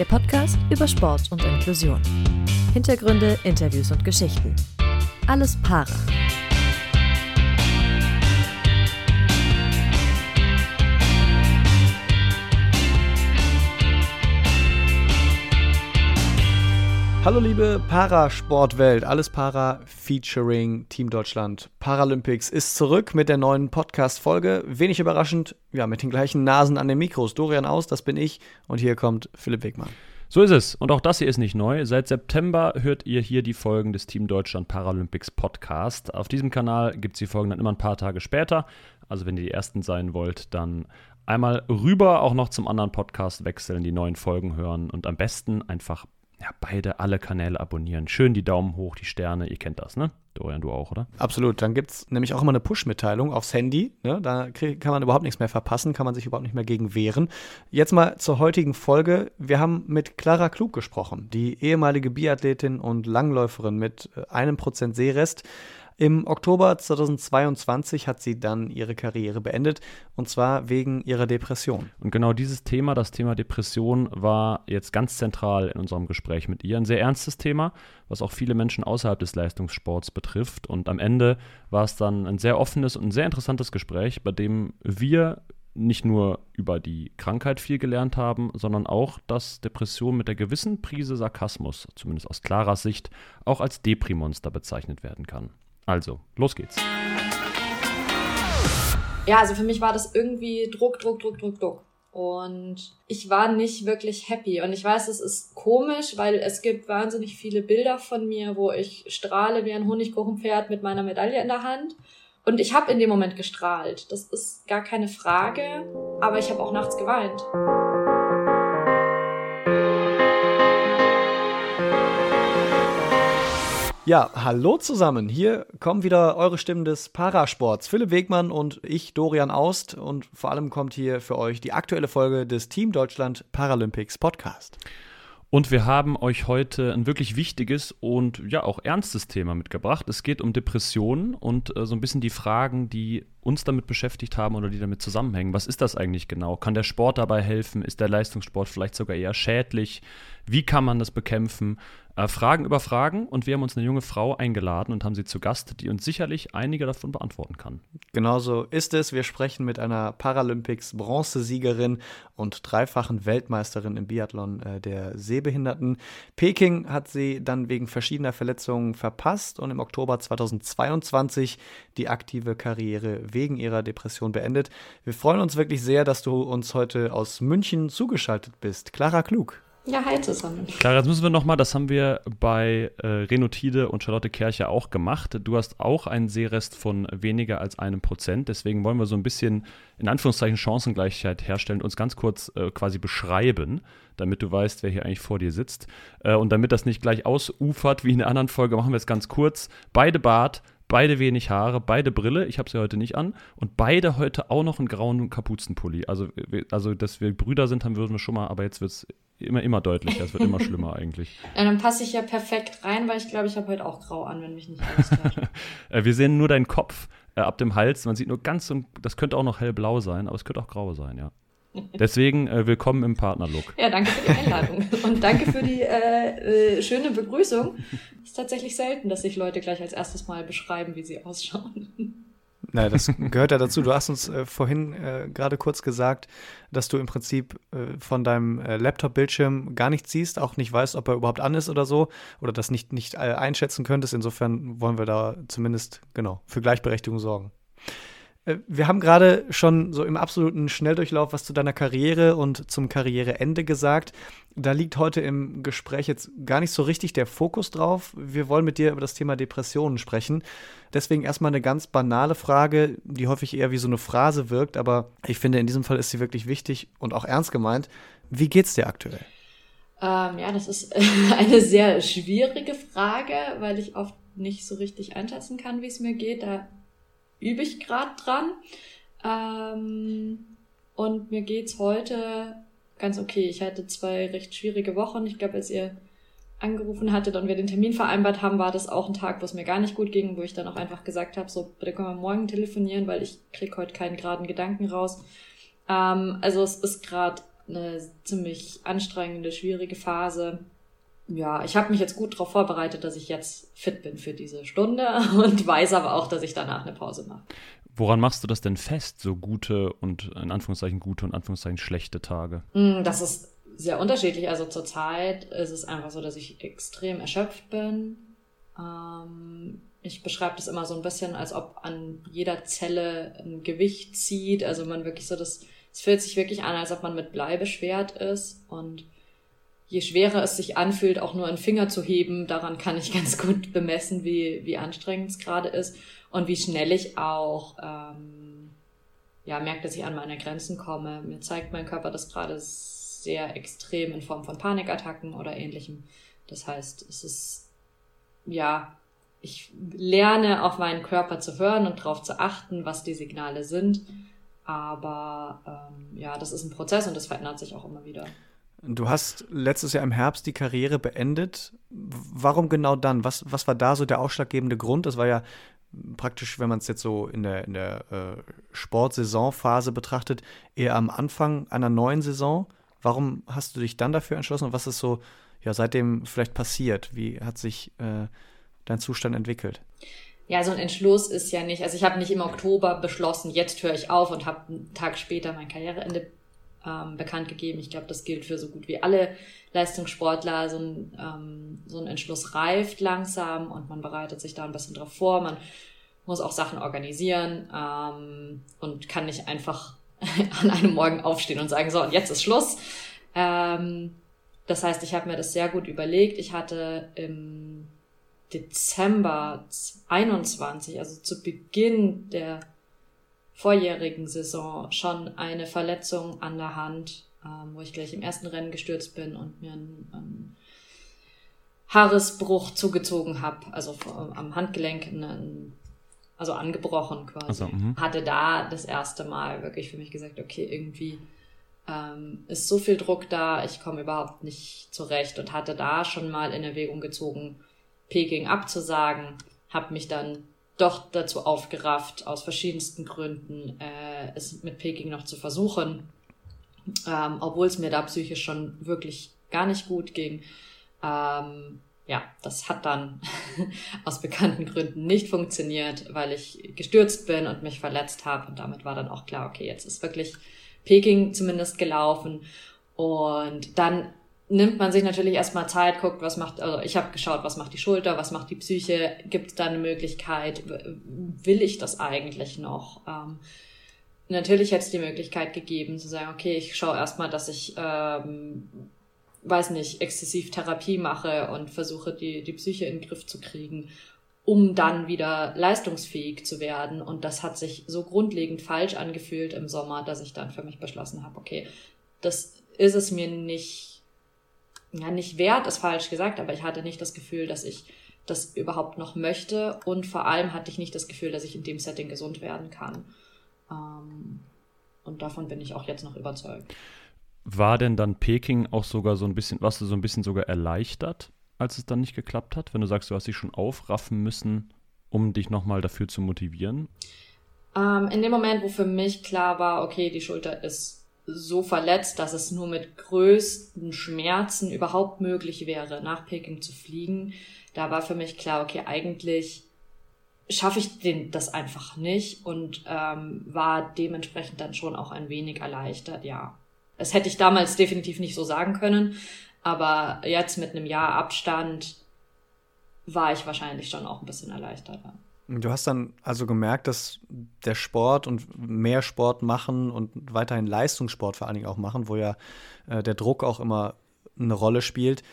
Der Podcast über Sport und Inklusion. Hintergründe, Interviews und Geschichten. Alles Para. Hallo liebe Parasportwelt, alles Para featuring Team Deutschland Paralympics ist zurück mit der neuen Podcast-Folge. Wenig überraschend, ja, mit den gleichen Nasen an den Mikros. Dorian Aus, das bin ich und hier kommt Philipp Wegmann. So ist es. Und auch das hier ist nicht neu. Seit September hört ihr hier die Folgen des Team Deutschland Paralympics Podcast. Auf diesem Kanal gibt es die Folgen dann immer ein paar Tage später. Also wenn ihr die ersten sein wollt, dann einmal rüber auch noch zum anderen Podcast wechseln, die neuen Folgen hören und am besten einfach ja, beide alle Kanäle abonnieren. Schön die Daumen hoch, die Sterne, ihr kennt das, ne? Dorian, du auch, oder? Absolut. Dann gibt es nämlich auch immer eine Push-Mitteilung aufs Handy. Ne? Da kann man überhaupt nichts mehr verpassen, kann man sich überhaupt nicht mehr gegen wehren. Jetzt mal zur heutigen Folge. Wir haben mit Clara Klug gesprochen, die ehemalige Biathletin und Langläuferin mit äh, einem Prozent Seerest. Im Oktober 2022 hat sie dann ihre Karriere beendet und zwar wegen ihrer Depression. Und genau dieses Thema, das Thema Depression, war jetzt ganz zentral in unserem Gespräch mit ihr. Ein sehr ernstes Thema, was auch viele Menschen außerhalb des Leistungssports betrifft. Und am Ende war es dann ein sehr offenes und sehr interessantes Gespräch, bei dem wir nicht nur über die Krankheit viel gelernt haben, sondern auch, dass Depression mit der gewissen Prise Sarkasmus, zumindest aus klarer Sicht, auch als Deprimonster bezeichnet werden kann. Also, los geht's. Ja, also für mich war das irgendwie Druck, Druck, Druck, Druck, Druck. Und ich war nicht wirklich happy. Und ich weiß, es ist komisch, weil es gibt wahnsinnig viele Bilder von mir, wo ich strahle wie ein Honigkuchenpferd mit meiner Medaille in der Hand. Und ich habe in dem Moment gestrahlt. Das ist gar keine Frage. Aber ich habe auch nachts geweint. Ja, hallo zusammen. Hier kommen wieder eure Stimmen des Parasports. Philipp Wegmann und ich, Dorian Aust. Und vor allem kommt hier für euch die aktuelle Folge des Team Deutschland Paralympics Podcast. Und wir haben euch heute ein wirklich wichtiges und ja auch ernstes Thema mitgebracht. Es geht um Depressionen und äh, so ein bisschen die Fragen, die uns damit beschäftigt haben oder die damit zusammenhängen. Was ist das eigentlich genau? Kann der Sport dabei helfen? Ist der Leistungssport vielleicht sogar eher schädlich? Wie kann man das bekämpfen? Äh, Fragen über Fragen und wir haben uns eine junge Frau eingeladen und haben sie zu Gast, die uns sicherlich einige davon beantworten kann. Genauso ist es. Wir sprechen mit einer Paralympics-Bronzesiegerin und dreifachen Weltmeisterin im Biathlon äh, der Sehbehinderten. Peking hat sie dann wegen verschiedener Verletzungen verpasst und im Oktober 2022 die aktive Karriere wegen ihrer Depression beendet. Wir freuen uns wirklich sehr, dass du uns heute aus München zugeschaltet bist. Clara Klug. Ja, hi zusammen. Klar, jetzt müssen wir nochmal, das haben wir bei äh, Renotide und Charlotte Kercher auch gemacht. Du hast auch einen Seerest von weniger als einem Prozent. Deswegen wollen wir so ein bisschen, in Anführungszeichen, Chancengleichheit herstellen, uns ganz kurz äh, quasi beschreiben, damit du weißt, wer hier eigentlich vor dir sitzt. Äh, und damit das nicht gleich ausufert wie in der anderen Folge, machen wir es ganz kurz. Beide Bart, beide wenig Haare, beide Brille, ich habe sie heute nicht an, und beide heute auch noch einen grauen Kapuzenpulli. Also, also dass wir Brüder sind, haben würden wir schon mal, aber jetzt wird es immer, immer deutlicher, es wird immer schlimmer eigentlich. Ja, dann passe ich ja perfekt rein, weil ich glaube, ich habe heute auch grau an, wenn mich nicht alles äh, Wir sehen nur deinen Kopf äh, ab dem Hals, man sieht nur ganz so, das könnte auch noch hellblau sein, aber es könnte auch grau sein, ja. Deswegen äh, willkommen im Partnerlook. Ja, danke für die Einladung und danke für die äh, äh, schöne Begrüßung. Es ist tatsächlich selten, dass sich Leute gleich als erstes Mal beschreiben, wie sie ausschauen. Na, das gehört ja dazu. Du hast uns äh, vorhin äh, gerade kurz gesagt, dass du im Prinzip äh, von deinem äh, Laptop-Bildschirm gar nichts siehst, auch nicht weißt, ob er überhaupt an ist oder so, oder das nicht, nicht äh, einschätzen könntest. Insofern wollen wir da zumindest genau für Gleichberechtigung sorgen. Äh, wir haben gerade schon so im absoluten Schnelldurchlauf was zu deiner Karriere und zum Karriereende gesagt. Da liegt heute im Gespräch jetzt gar nicht so richtig der Fokus drauf. Wir wollen mit dir über das Thema Depressionen sprechen. Deswegen erstmal eine ganz banale Frage, die häufig eher wie so eine Phrase wirkt, aber ich finde, in diesem Fall ist sie wirklich wichtig und auch ernst gemeint. Wie geht's dir aktuell? Ähm, ja, das ist eine sehr schwierige Frage, weil ich oft nicht so richtig einschätzen kann, wie es mir geht. Da übe ich gerade dran. Ähm, und mir geht's heute ganz okay. Ich hatte zwei recht schwierige Wochen. Ich glaube, als ihr angerufen hattet und wir den Termin vereinbart haben, war das auch ein Tag, wo es mir gar nicht gut ging, wo ich dann auch einfach gesagt habe, so, bitte können wir morgen telefonieren, weil ich krieg heute keinen geraden Gedanken raus. Ähm, also es ist gerade eine ziemlich anstrengende, schwierige Phase. Ja, ich habe mich jetzt gut darauf vorbereitet, dass ich jetzt fit bin für diese Stunde und weiß aber auch, dass ich danach eine Pause mache. Woran machst du das denn fest, so gute und in Anführungszeichen gute und Anführungszeichen schlechte Tage? Mm, das ist sehr unterschiedlich. Also zurzeit ist es einfach so, dass ich extrem erschöpft bin. Ähm, ich beschreibe das immer so ein bisschen, als ob an jeder Zelle ein Gewicht zieht. Also man wirklich so, das, es fühlt sich wirklich an, als ob man mit Blei beschwert ist. Und je schwerer es sich anfühlt, auch nur einen Finger zu heben, daran kann ich ganz gut bemessen, wie, wie anstrengend es gerade ist und wie schnell ich auch ähm, ja, merke, dass ich an meine Grenzen komme. Mir zeigt mein Körper das gerade sehr extrem in Form von Panikattacken oder ähnlichem. Das heißt, es ist ja ich lerne auf meinen Körper zu hören und darauf zu achten, was die Signale sind. Aber ähm, ja, das ist ein Prozess und das verändert sich auch immer wieder. Du hast letztes Jahr im Herbst die Karriere beendet. Warum genau dann? Was, was war da so der ausschlaggebende Grund? Das war ja praktisch, wenn man es jetzt so in der, in der äh, Sportsaisonphase betrachtet, eher am Anfang einer neuen Saison. Warum hast du dich dann dafür entschlossen und was ist so ja seitdem vielleicht passiert? Wie hat sich äh, dein Zustand entwickelt? Ja, so ein Entschluss ist ja nicht, also ich habe nicht im Oktober beschlossen, jetzt höre ich auf und habe einen Tag später mein Karriereende ähm, bekannt gegeben. Ich glaube, das gilt für so gut wie alle Leistungssportler. So ein, ähm, so ein Entschluss reift langsam und man bereitet sich da ein bisschen drauf vor. Man muss auch Sachen organisieren ähm, und kann nicht einfach an einem Morgen aufstehen und sagen, so, und jetzt ist Schluss. Ähm, das heißt, ich habe mir das sehr gut überlegt. Ich hatte im Dezember 21, also zu Beginn der vorjährigen Saison, schon eine Verletzung an der Hand, ähm, wo ich gleich im ersten Rennen gestürzt bin und mir einen, einen Haaresbruch zugezogen habe, also am Handgelenk, einen, also angebrochen quasi. Also, Hatte da das erste Mal wirklich für mich gesagt, okay, irgendwie ähm, ist so viel Druck da, ich komme überhaupt nicht zurecht und hatte da schon mal in Erwägung gezogen, Peking abzusagen, habe mich dann doch dazu aufgerafft, aus verschiedensten Gründen äh, es mit Peking noch zu versuchen, ähm, obwohl es mir da psychisch schon wirklich gar nicht gut ging. Ähm, ja, das hat dann aus bekannten Gründen nicht funktioniert, weil ich gestürzt bin und mich verletzt habe. Und damit war dann auch klar, okay, jetzt ist wirklich Peking zumindest gelaufen. Und dann nimmt man sich natürlich erstmal Zeit, guckt, was macht, also ich habe geschaut, was macht die Schulter, was macht die Psyche, gibt es da eine Möglichkeit, will ich das eigentlich noch? Ähm, natürlich hätte es die Möglichkeit gegeben zu sagen, okay, ich schaue erstmal, dass ich, ähm, weiß nicht, exzessiv Therapie mache und versuche, die, die Psyche in den Griff zu kriegen, um dann wieder leistungsfähig zu werden. Und das hat sich so grundlegend falsch angefühlt im Sommer, dass ich dann für mich beschlossen habe, okay, das ist es mir nicht ja, nicht wert ist falsch gesagt, aber ich hatte nicht das Gefühl, dass ich das überhaupt noch möchte und vor allem hatte ich nicht das Gefühl, dass ich in dem Setting gesund werden kann. Ähm, und davon bin ich auch jetzt noch überzeugt. War denn dann Peking auch sogar so ein bisschen, warst du so ein bisschen sogar erleichtert, als es dann nicht geklappt hat, wenn du sagst, du hast dich schon aufraffen müssen, um dich nochmal dafür zu motivieren? Ähm, in dem Moment, wo für mich klar war, okay, die Schulter ist so verletzt, dass es nur mit größten Schmerzen überhaupt möglich wäre, nach Peking zu fliegen. Da war für mich klar, okay, eigentlich schaffe ich den, das einfach nicht und ähm, war dementsprechend dann schon auch ein wenig erleichtert, ja. Das hätte ich damals definitiv nicht so sagen können, aber jetzt mit einem Jahr Abstand war ich wahrscheinlich schon auch ein bisschen erleichtert. Ja. Du hast dann also gemerkt, dass der Sport und mehr Sport machen und weiterhin Leistungssport vor allen Dingen auch machen, wo ja äh, der Druck auch immer eine Rolle spielt,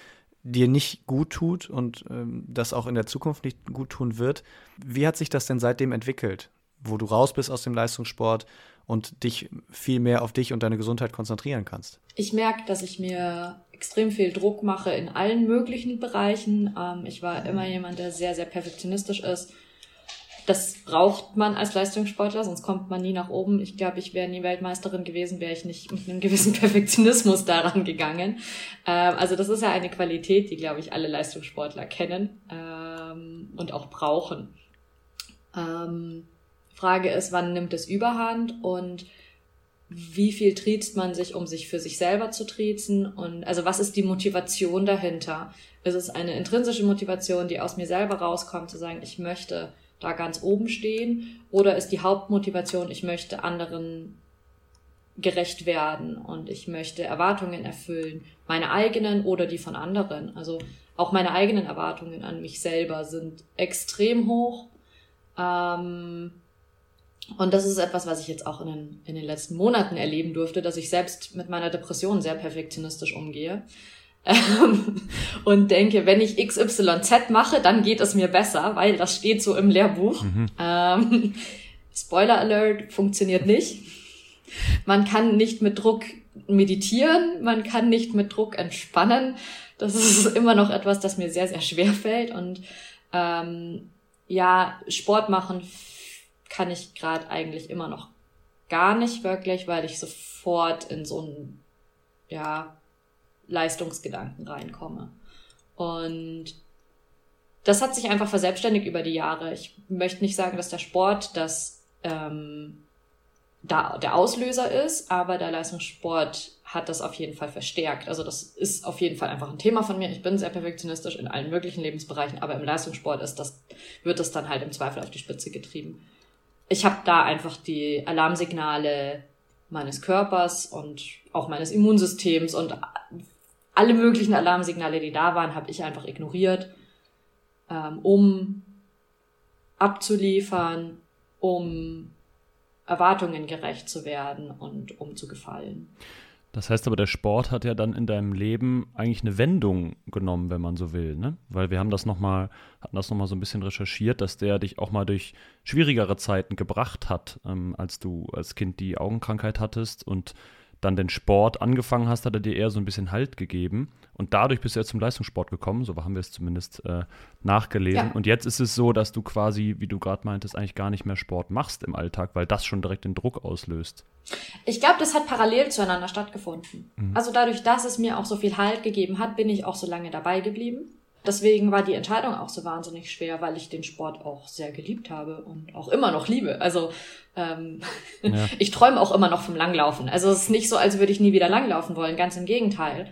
dir nicht gut tut und ähm, das auch in der Zukunft nicht gut tun wird. Wie hat sich das denn seitdem entwickelt, wo du raus bist aus dem Leistungssport und dich viel mehr auf dich und deine Gesundheit konzentrieren kannst? Ich merke, dass ich mir extrem viel Druck mache in allen möglichen Bereichen. Ähm, ich war immer jemand, der sehr, sehr perfektionistisch ist das braucht man als Leistungssportler, sonst kommt man nie nach oben. Ich glaube, ich wäre nie Weltmeisterin gewesen, wäre ich nicht mit einem gewissen Perfektionismus daran gegangen. Ähm, also das ist ja eine Qualität, die, glaube ich, alle Leistungssportler kennen ähm, und auch brauchen. Ähm, Frage ist, wann nimmt es überhand? Und wie viel triezt man sich, um sich für sich selber zu triezen und also was ist die Motivation dahinter? Ist es eine intrinsische Motivation, die aus mir selber rauskommt, zu sagen, ich möchte da ganz oben stehen oder ist die Hauptmotivation, ich möchte anderen gerecht werden und ich möchte Erwartungen erfüllen, meine eigenen oder die von anderen. Also auch meine eigenen Erwartungen an mich selber sind extrem hoch. Ähm, und das ist etwas, was ich jetzt auch in den, in den letzten Monaten erleben durfte, dass ich selbst mit meiner Depression sehr perfektionistisch umgehe. Ähm, und denke, wenn ich XYZ mache, dann geht es mir besser, weil das steht so im Lehrbuch. Mhm. Ähm, Spoiler Alert, funktioniert nicht. Man kann nicht mit Druck meditieren, man kann nicht mit Druck entspannen. Das ist immer noch etwas, das mir sehr, sehr schwer fällt. Und ähm, ja, Sport machen kann ich gerade eigentlich immer noch gar nicht wirklich, weil ich sofort in so einen ja, Leistungsgedanken reinkomme. Und das hat sich einfach verselbstständigt über die Jahre. Ich möchte nicht sagen, dass der Sport das ähm, da der Auslöser ist, aber der Leistungssport hat das auf jeden Fall verstärkt. Also das ist auf jeden Fall einfach ein Thema von mir. Ich bin sehr perfektionistisch in allen möglichen Lebensbereichen, aber im Leistungssport ist das, wird das dann halt im Zweifel auf die Spitze getrieben. Ich habe da einfach die Alarmsignale meines Körpers und auch meines Immunsystems und alle möglichen Alarmsignale, die da waren, habe ich einfach ignoriert, ähm, um abzuliefern, um Erwartungen gerecht zu werden und um zu gefallen. Das heißt aber, der Sport hat ja dann in deinem Leben eigentlich eine Wendung genommen, wenn man so will, ne? Weil wir haben das noch mal, hatten das nochmal so ein bisschen recherchiert, dass der dich auch mal durch schwierigere Zeiten gebracht hat, ähm, als du als Kind die Augenkrankheit hattest und dann den Sport angefangen hast, hat er dir eher so ein bisschen Halt gegeben. Und dadurch bist du ja zum Leistungssport gekommen, so haben wir es zumindest äh, nachgelesen. Ja. Und jetzt ist es so, dass du quasi, wie du gerade meintest, eigentlich gar nicht mehr Sport machst im Alltag, weil das schon direkt den Druck auslöst. Ich glaube, das hat parallel zueinander stattgefunden. Mhm. Also dadurch, dass es mir auch so viel Halt gegeben hat, bin ich auch so lange dabei geblieben. Deswegen war die Entscheidung auch so wahnsinnig schwer, weil ich den Sport auch sehr geliebt habe und auch immer noch liebe. Also ähm, ja. ich träume auch immer noch vom Langlaufen. Also es ist nicht so, als würde ich nie wieder langlaufen wollen. Ganz im Gegenteil.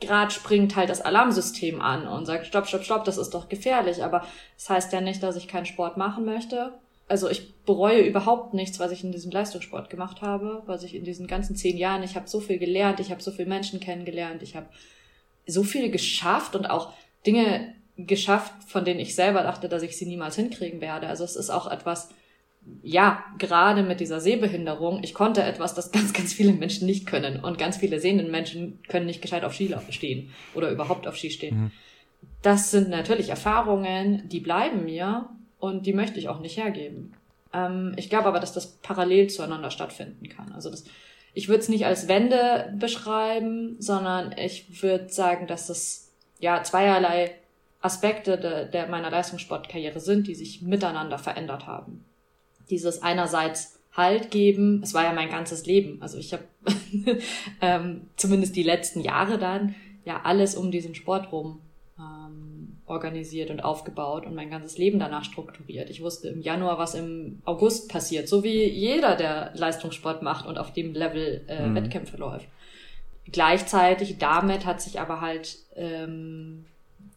Gerade springt halt das Alarmsystem an und sagt, stopp, stopp, stopp, das ist doch gefährlich. Aber das heißt ja nicht, dass ich keinen Sport machen möchte. Also ich bereue überhaupt nichts, was ich in diesem Leistungssport gemacht habe, was ich in diesen ganzen zehn Jahren, ich habe so viel gelernt, ich habe so viele Menschen kennengelernt, ich habe so viel geschafft und auch Dinge geschafft, von denen ich selber dachte, dass ich sie niemals hinkriegen werde. Also es ist auch etwas, ja, gerade mit dieser Sehbehinderung, ich konnte etwas, das ganz, ganz viele Menschen nicht können. Und ganz viele sehenden Menschen können nicht gescheit auf Ski stehen oder überhaupt auf Ski stehen. Mhm. Das sind natürlich Erfahrungen, die bleiben mir und die möchte ich auch nicht hergeben. Ähm, ich glaube aber, dass das parallel zueinander stattfinden kann. Also das, ich würde es nicht als Wende beschreiben, sondern ich würde sagen, dass es ja zweierlei Aspekte de, der meiner Leistungssportkarriere sind, die sich miteinander verändert haben. Dieses einerseits Halt geben, es war ja mein ganzes Leben. Also ich habe ähm, zumindest die letzten Jahre dann ja alles um diesen Sport rum ähm, organisiert und aufgebaut und mein ganzes Leben danach strukturiert. Ich wusste im Januar, was im August passiert, so wie jeder, der Leistungssport macht und auf dem Level äh, mhm. Wettkämpfe läuft. Gleichzeitig damit hat sich aber halt ähm,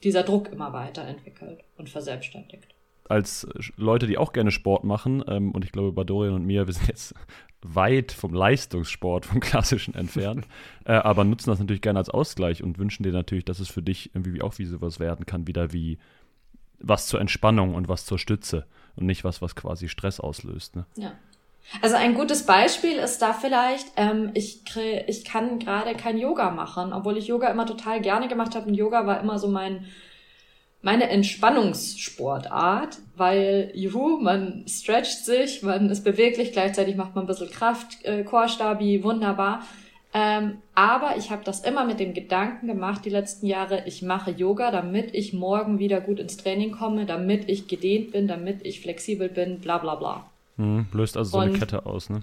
dieser Druck immer weiterentwickelt und verselbstständigt. Als Leute, die auch gerne Sport machen, ähm, und ich glaube, bei Dorian und mir, wir sind jetzt weit vom Leistungssport, vom klassischen entfernt, äh, aber nutzen das natürlich gerne als Ausgleich und wünschen dir natürlich, dass es für dich irgendwie auch wie sowas werden kann, wieder wie was zur Entspannung und was zur Stütze und nicht was, was quasi Stress auslöst. Ne? Ja. Also ein gutes Beispiel ist da vielleicht, ähm, ich, ich kann gerade kein Yoga machen, obwohl ich Yoga immer total gerne gemacht habe. Und Yoga war immer so mein meine Entspannungssportart, weil juhu, man stretcht sich, man ist beweglich, gleichzeitig macht man ein bisschen Kraft, äh, Chorstabi, wunderbar. Ähm, aber ich habe das immer mit dem Gedanken gemacht, die letzten Jahre, ich mache Yoga, damit ich morgen wieder gut ins Training komme, damit ich gedehnt bin, damit ich flexibel bin, bla bla bla. Mhm, löst also so eine Kette aus, ne?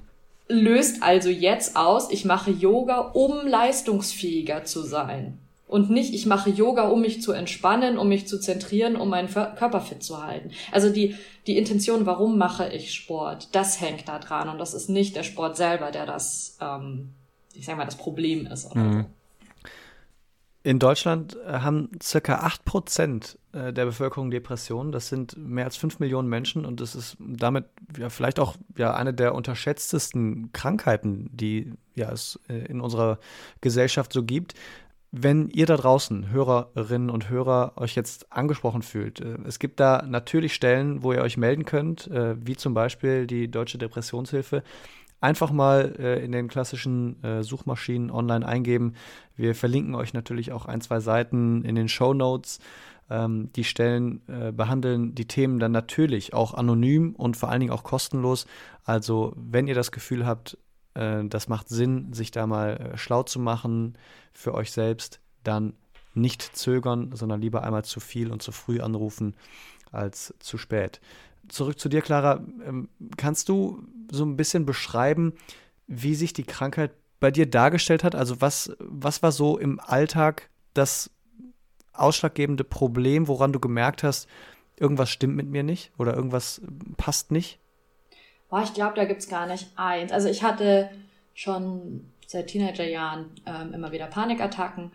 Löst also jetzt aus, ich mache Yoga, um leistungsfähiger zu sein. und nicht, ich mache Yoga, um mich zu entspannen, um mich zu zentrieren, um meinen Körper fit zu halten. Also die, die Intention, warum mache ich Sport, das hängt da dran und das ist nicht der Sport selber, der das, ähm, ich sag mal, das Problem ist. Oder mhm. so. In Deutschland äh, haben circa 8% äh, der Bevölkerung Depressionen. Das sind mehr als 5 Millionen Menschen und das ist damit ja vielleicht auch ja, eine der unterschätztesten Krankheiten, die ja, es äh, in unserer Gesellschaft so gibt. Wenn ihr da draußen, Hörerinnen und Hörer, euch jetzt angesprochen fühlt, es gibt da natürlich Stellen, wo ihr euch melden könnt, wie zum Beispiel die Deutsche Depressionshilfe einfach mal äh, in den klassischen äh, Suchmaschinen online eingeben. Wir verlinken euch natürlich auch ein, zwei Seiten in den Show Notes. Ähm, die Stellen äh, behandeln die Themen dann natürlich auch anonym und vor allen Dingen auch kostenlos. Also wenn ihr das Gefühl habt, äh, das macht Sinn, sich da mal äh, schlau zu machen für euch selbst, dann nicht zögern, sondern lieber einmal zu viel und zu früh anrufen als zu spät zurück zu dir, Clara. Ähm, kannst du so ein bisschen beschreiben, wie sich die Krankheit bei dir dargestellt hat? Also was, was war so im Alltag das ausschlaggebende Problem, woran du gemerkt hast, irgendwas stimmt mit mir nicht oder irgendwas passt nicht? Boah, ich glaube, da gibt es gar nicht eins. Also ich hatte schon seit Teenagerjahren ähm, immer wieder Panikattacken.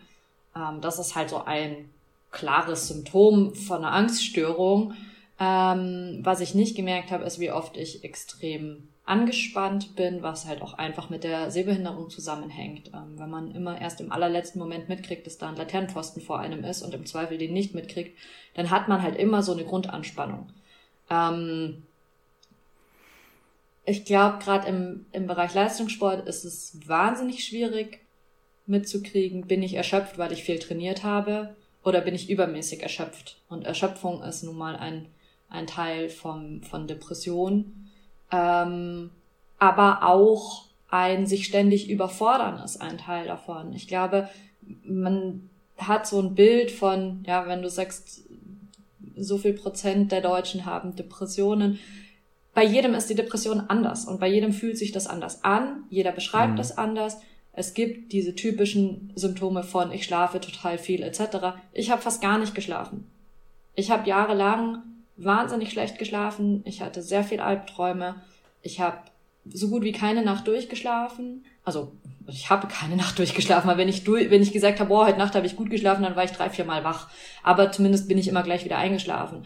Ähm, das ist halt so ein klares Symptom von einer Angststörung. Ähm, was ich nicht gemerkt habe, ist, wie oft ich extrem angespannt bin, was halt auch einfach mit der Sehbehinderung zusammenhängt. Ähm, wenn man immer erst im allerletzten Moment mitkriegt, dass da ein Laternenpfosten vor einem ist und im Zweifel den nicht mitkriegt, dann hat man halt immer so eine Grundanspannung. Ähm, ich glaube, gerade im, im Bereich Leistungssport ist es wahnsinnig schwierig mitzukriegen, bin ich erschöpft, weil ich viel trainiert habe, oder bin ich übermäßig erschöpft. Und Erschöpfung ist nun mal ein ein Teil vom, von Depression, ähm, aber auch ein sich ständig überfordern ist ein Teil davon. Ich glaube, man hat so ein Bild von, ja, wenn du sagst, so viel Prozent der Deutschen haben Depressionen. Bei jedem ist die Depression anders und bei jedem fühlt sich das anders an. Jeder beschreibt mhm. das anders. Es gibt diese typischen Symptome von ich schlafe total viel etc. Ich habe fast gar nicht geschlafen. Ich habe jahrelang wahnsinnig schlecht geschlafen. Ich hatte sehr viel Albträume. Ich habe so gut wie keine Nacht durchgeschlafen. Also ich habe keine Nacht durchgeschlafen, aber wenn ich durch, wenn ich gesagt habe, boah, heute Nacht habe ich gut geschlafen, dann war ich drei, vier Mal wach. Aber zumindest bin ich immer gleich wieder eingeschlafen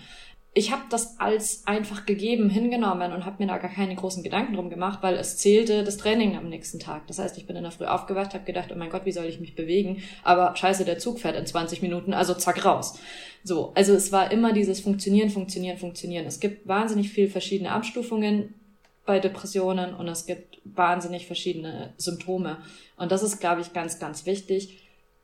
ich habe das als einfach gegeben hingenommen und habe mir da gar keine großen Gedanken drum gemacht, weil es zählte das Training am nächsten Tag. Das heißt, ich bin in der Früh aufgewacht, habe gedacht, oh mein Gott, wie soll ich mich bewegen? Aber scheiße, der Zug fährt in 20 Minuten, also zack raus. So, also es war immer dieses Funktionieren, Funktionieren, Funktionieren. Es gibt wahnsinnig viel verschiedene Abstufungen bei Depressionen und es gibt wahnsinnig verschiedene Symptome. Und das ist, glaube ich, ganz, ganz wichtig.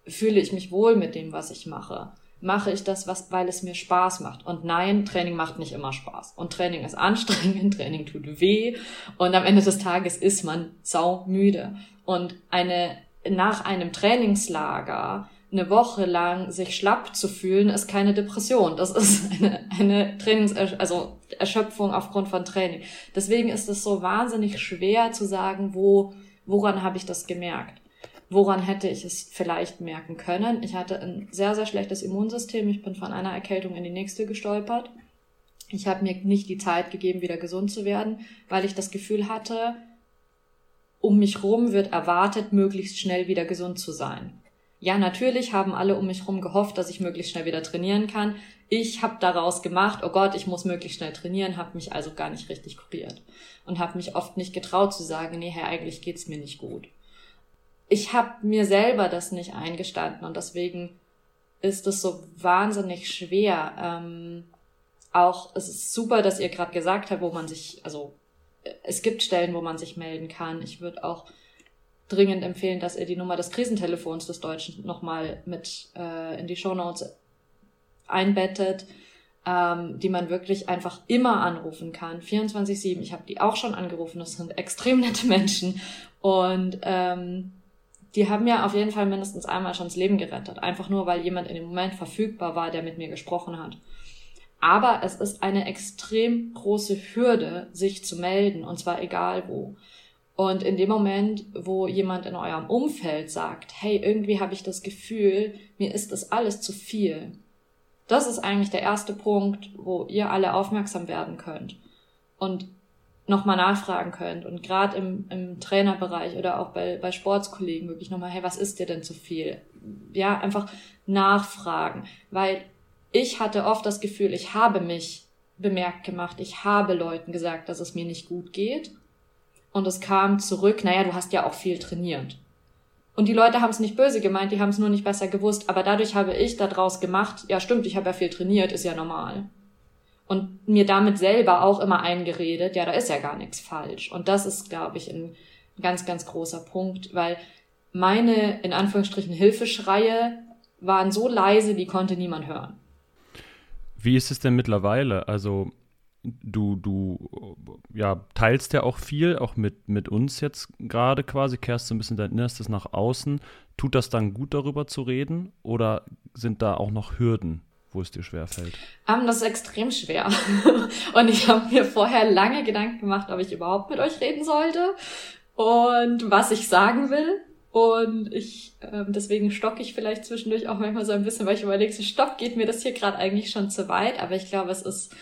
Fühle ich mich wohl mit dem, was ich mache? Mache ich das, was, weil es mir Spaß macht. Und nein, Training macht nicht immer Spaß. Und Training ist anstrengend, Training tut weh. Und am Ende des Tages ist man saumüde. Und eine, nach einem Trainingslager eine Woche lang sich schlapp zu fühlen, ist keine Depression. Das ist eine, eine Trainings, also Erschöpfung aufgrund von Training. Deswegen ist es so wahnsinnig schwer zu sagen, wo, woran habe ich das gemerkt. Woran hätte ich es vielleicht merken können? Ich hatte ein sehr, sehr schlechtes Immunsystem. Ich bin von einer Erkältung in die nächste gestolpert. Ich habe mir nicht die Zeit gegeben, wieder gesund zu werden, weil ich das Gefühl hatte, um mich rum wird erwartet, möglichst schnell wieder gesund zu sein. Ja, natürlich haben alle um mich rum gehofft, dass ich möglichst schnell wieder trainieren kann. Ich habe daraus gemacht, oh Gott, ich muss möglichst schnell trainieren, habe mich also gar nicht richtig kuriert und habe mich oft nicht getraut zu sagen, nee, Herr, eigentlich geht's mir nicht gut ich habe mir selber das nicht eingestanden und deswegen ist es so wahnsinnig schwer. Ähm, auch es ist super, dass ihr gerade gesagt habt, wo man sich, also es gibt Stellen, wo man sich melden kann. Ich würde auch dringend empfehlen, dass ihr die Nummer des Krisentelefons des Deutschen nochmal mit äh, in die Shownotes einbettet, ähm, die man wirklich einfach immer anrufen kann. 24-7. Ich habe die auch schon angerufen. Das sind extrem nette Menschen. Und ähm, die haben mir auf jeden Fall mindestens einmal schon das Leben gerettet. Einfach nur, weil jemand in dem Moment verfügbar war, der mit mir gesprochen hat. Aber es ist eine extrem große Hürde, sich zu melden, und zwar egal wo. Und in dem Moment, wo jemand in eurem Umfeld sagt, hey, irgendwie habe ich das Gefühl, mir ist das alles zu viel. Das ist eigentlich der erste Punkt, wo ihr alle aufmerksam werden könnt und nochmal nachfragen könnt. Und gerade im, im Trainerbereich oder auch bei, bei Sportskollegen wirklich nochmal, hey, was ist dir denn zu viel? Ja, einfach nachfragen. Weil ich hatte oft das Gefühl, ich habe mich bemerkt gemacht, ich habe Leuten gesagt, dass es mir nicht gut geht und es kam zurück, naja, du hast ja auch viel trainiert. Und die Leute haben es nicht böse gemeint, die haben es nur nicht besser gewusst. Aber dadurch habe ich daraus gemacht, ja stimmt, ich habe ja viel trainiert, ist ja normal. Und mir damit selber auch immer eingeredet, ja, da ist ja gar nichts falsch. Und das ist, glaube ich, ein ganz, ganz großer Punkt, weil meine, in Anführungsstrichen, Hilfeschreie waren so leise, die konnte niemand hören. Wie ist es denn mittlerweile? Also du, du ja, teilst ja auch viel, auch mit, mit uns jetzt gerade quasi, kehrst so ein bisschen dein Innerstes nach außen. Tut das dann gut, darüber zu reden? Oder sind da auch noch Hürden, wo es dir schwer fällt? Um, ähm, das ist extrem schwer. und ich habe mir vorher lange Gedanken gemacht, ob ich überhaupt mit euch reden sollte und was ich sagen will. Und ich, ähm, deswegen stocke ich vielleicht zwischendurch auch manchmal so ein bisschen, weil ich überlege, so stopp, geht mir das hier gerade eigentlich schon zu weit. Aber ich glaube, es ist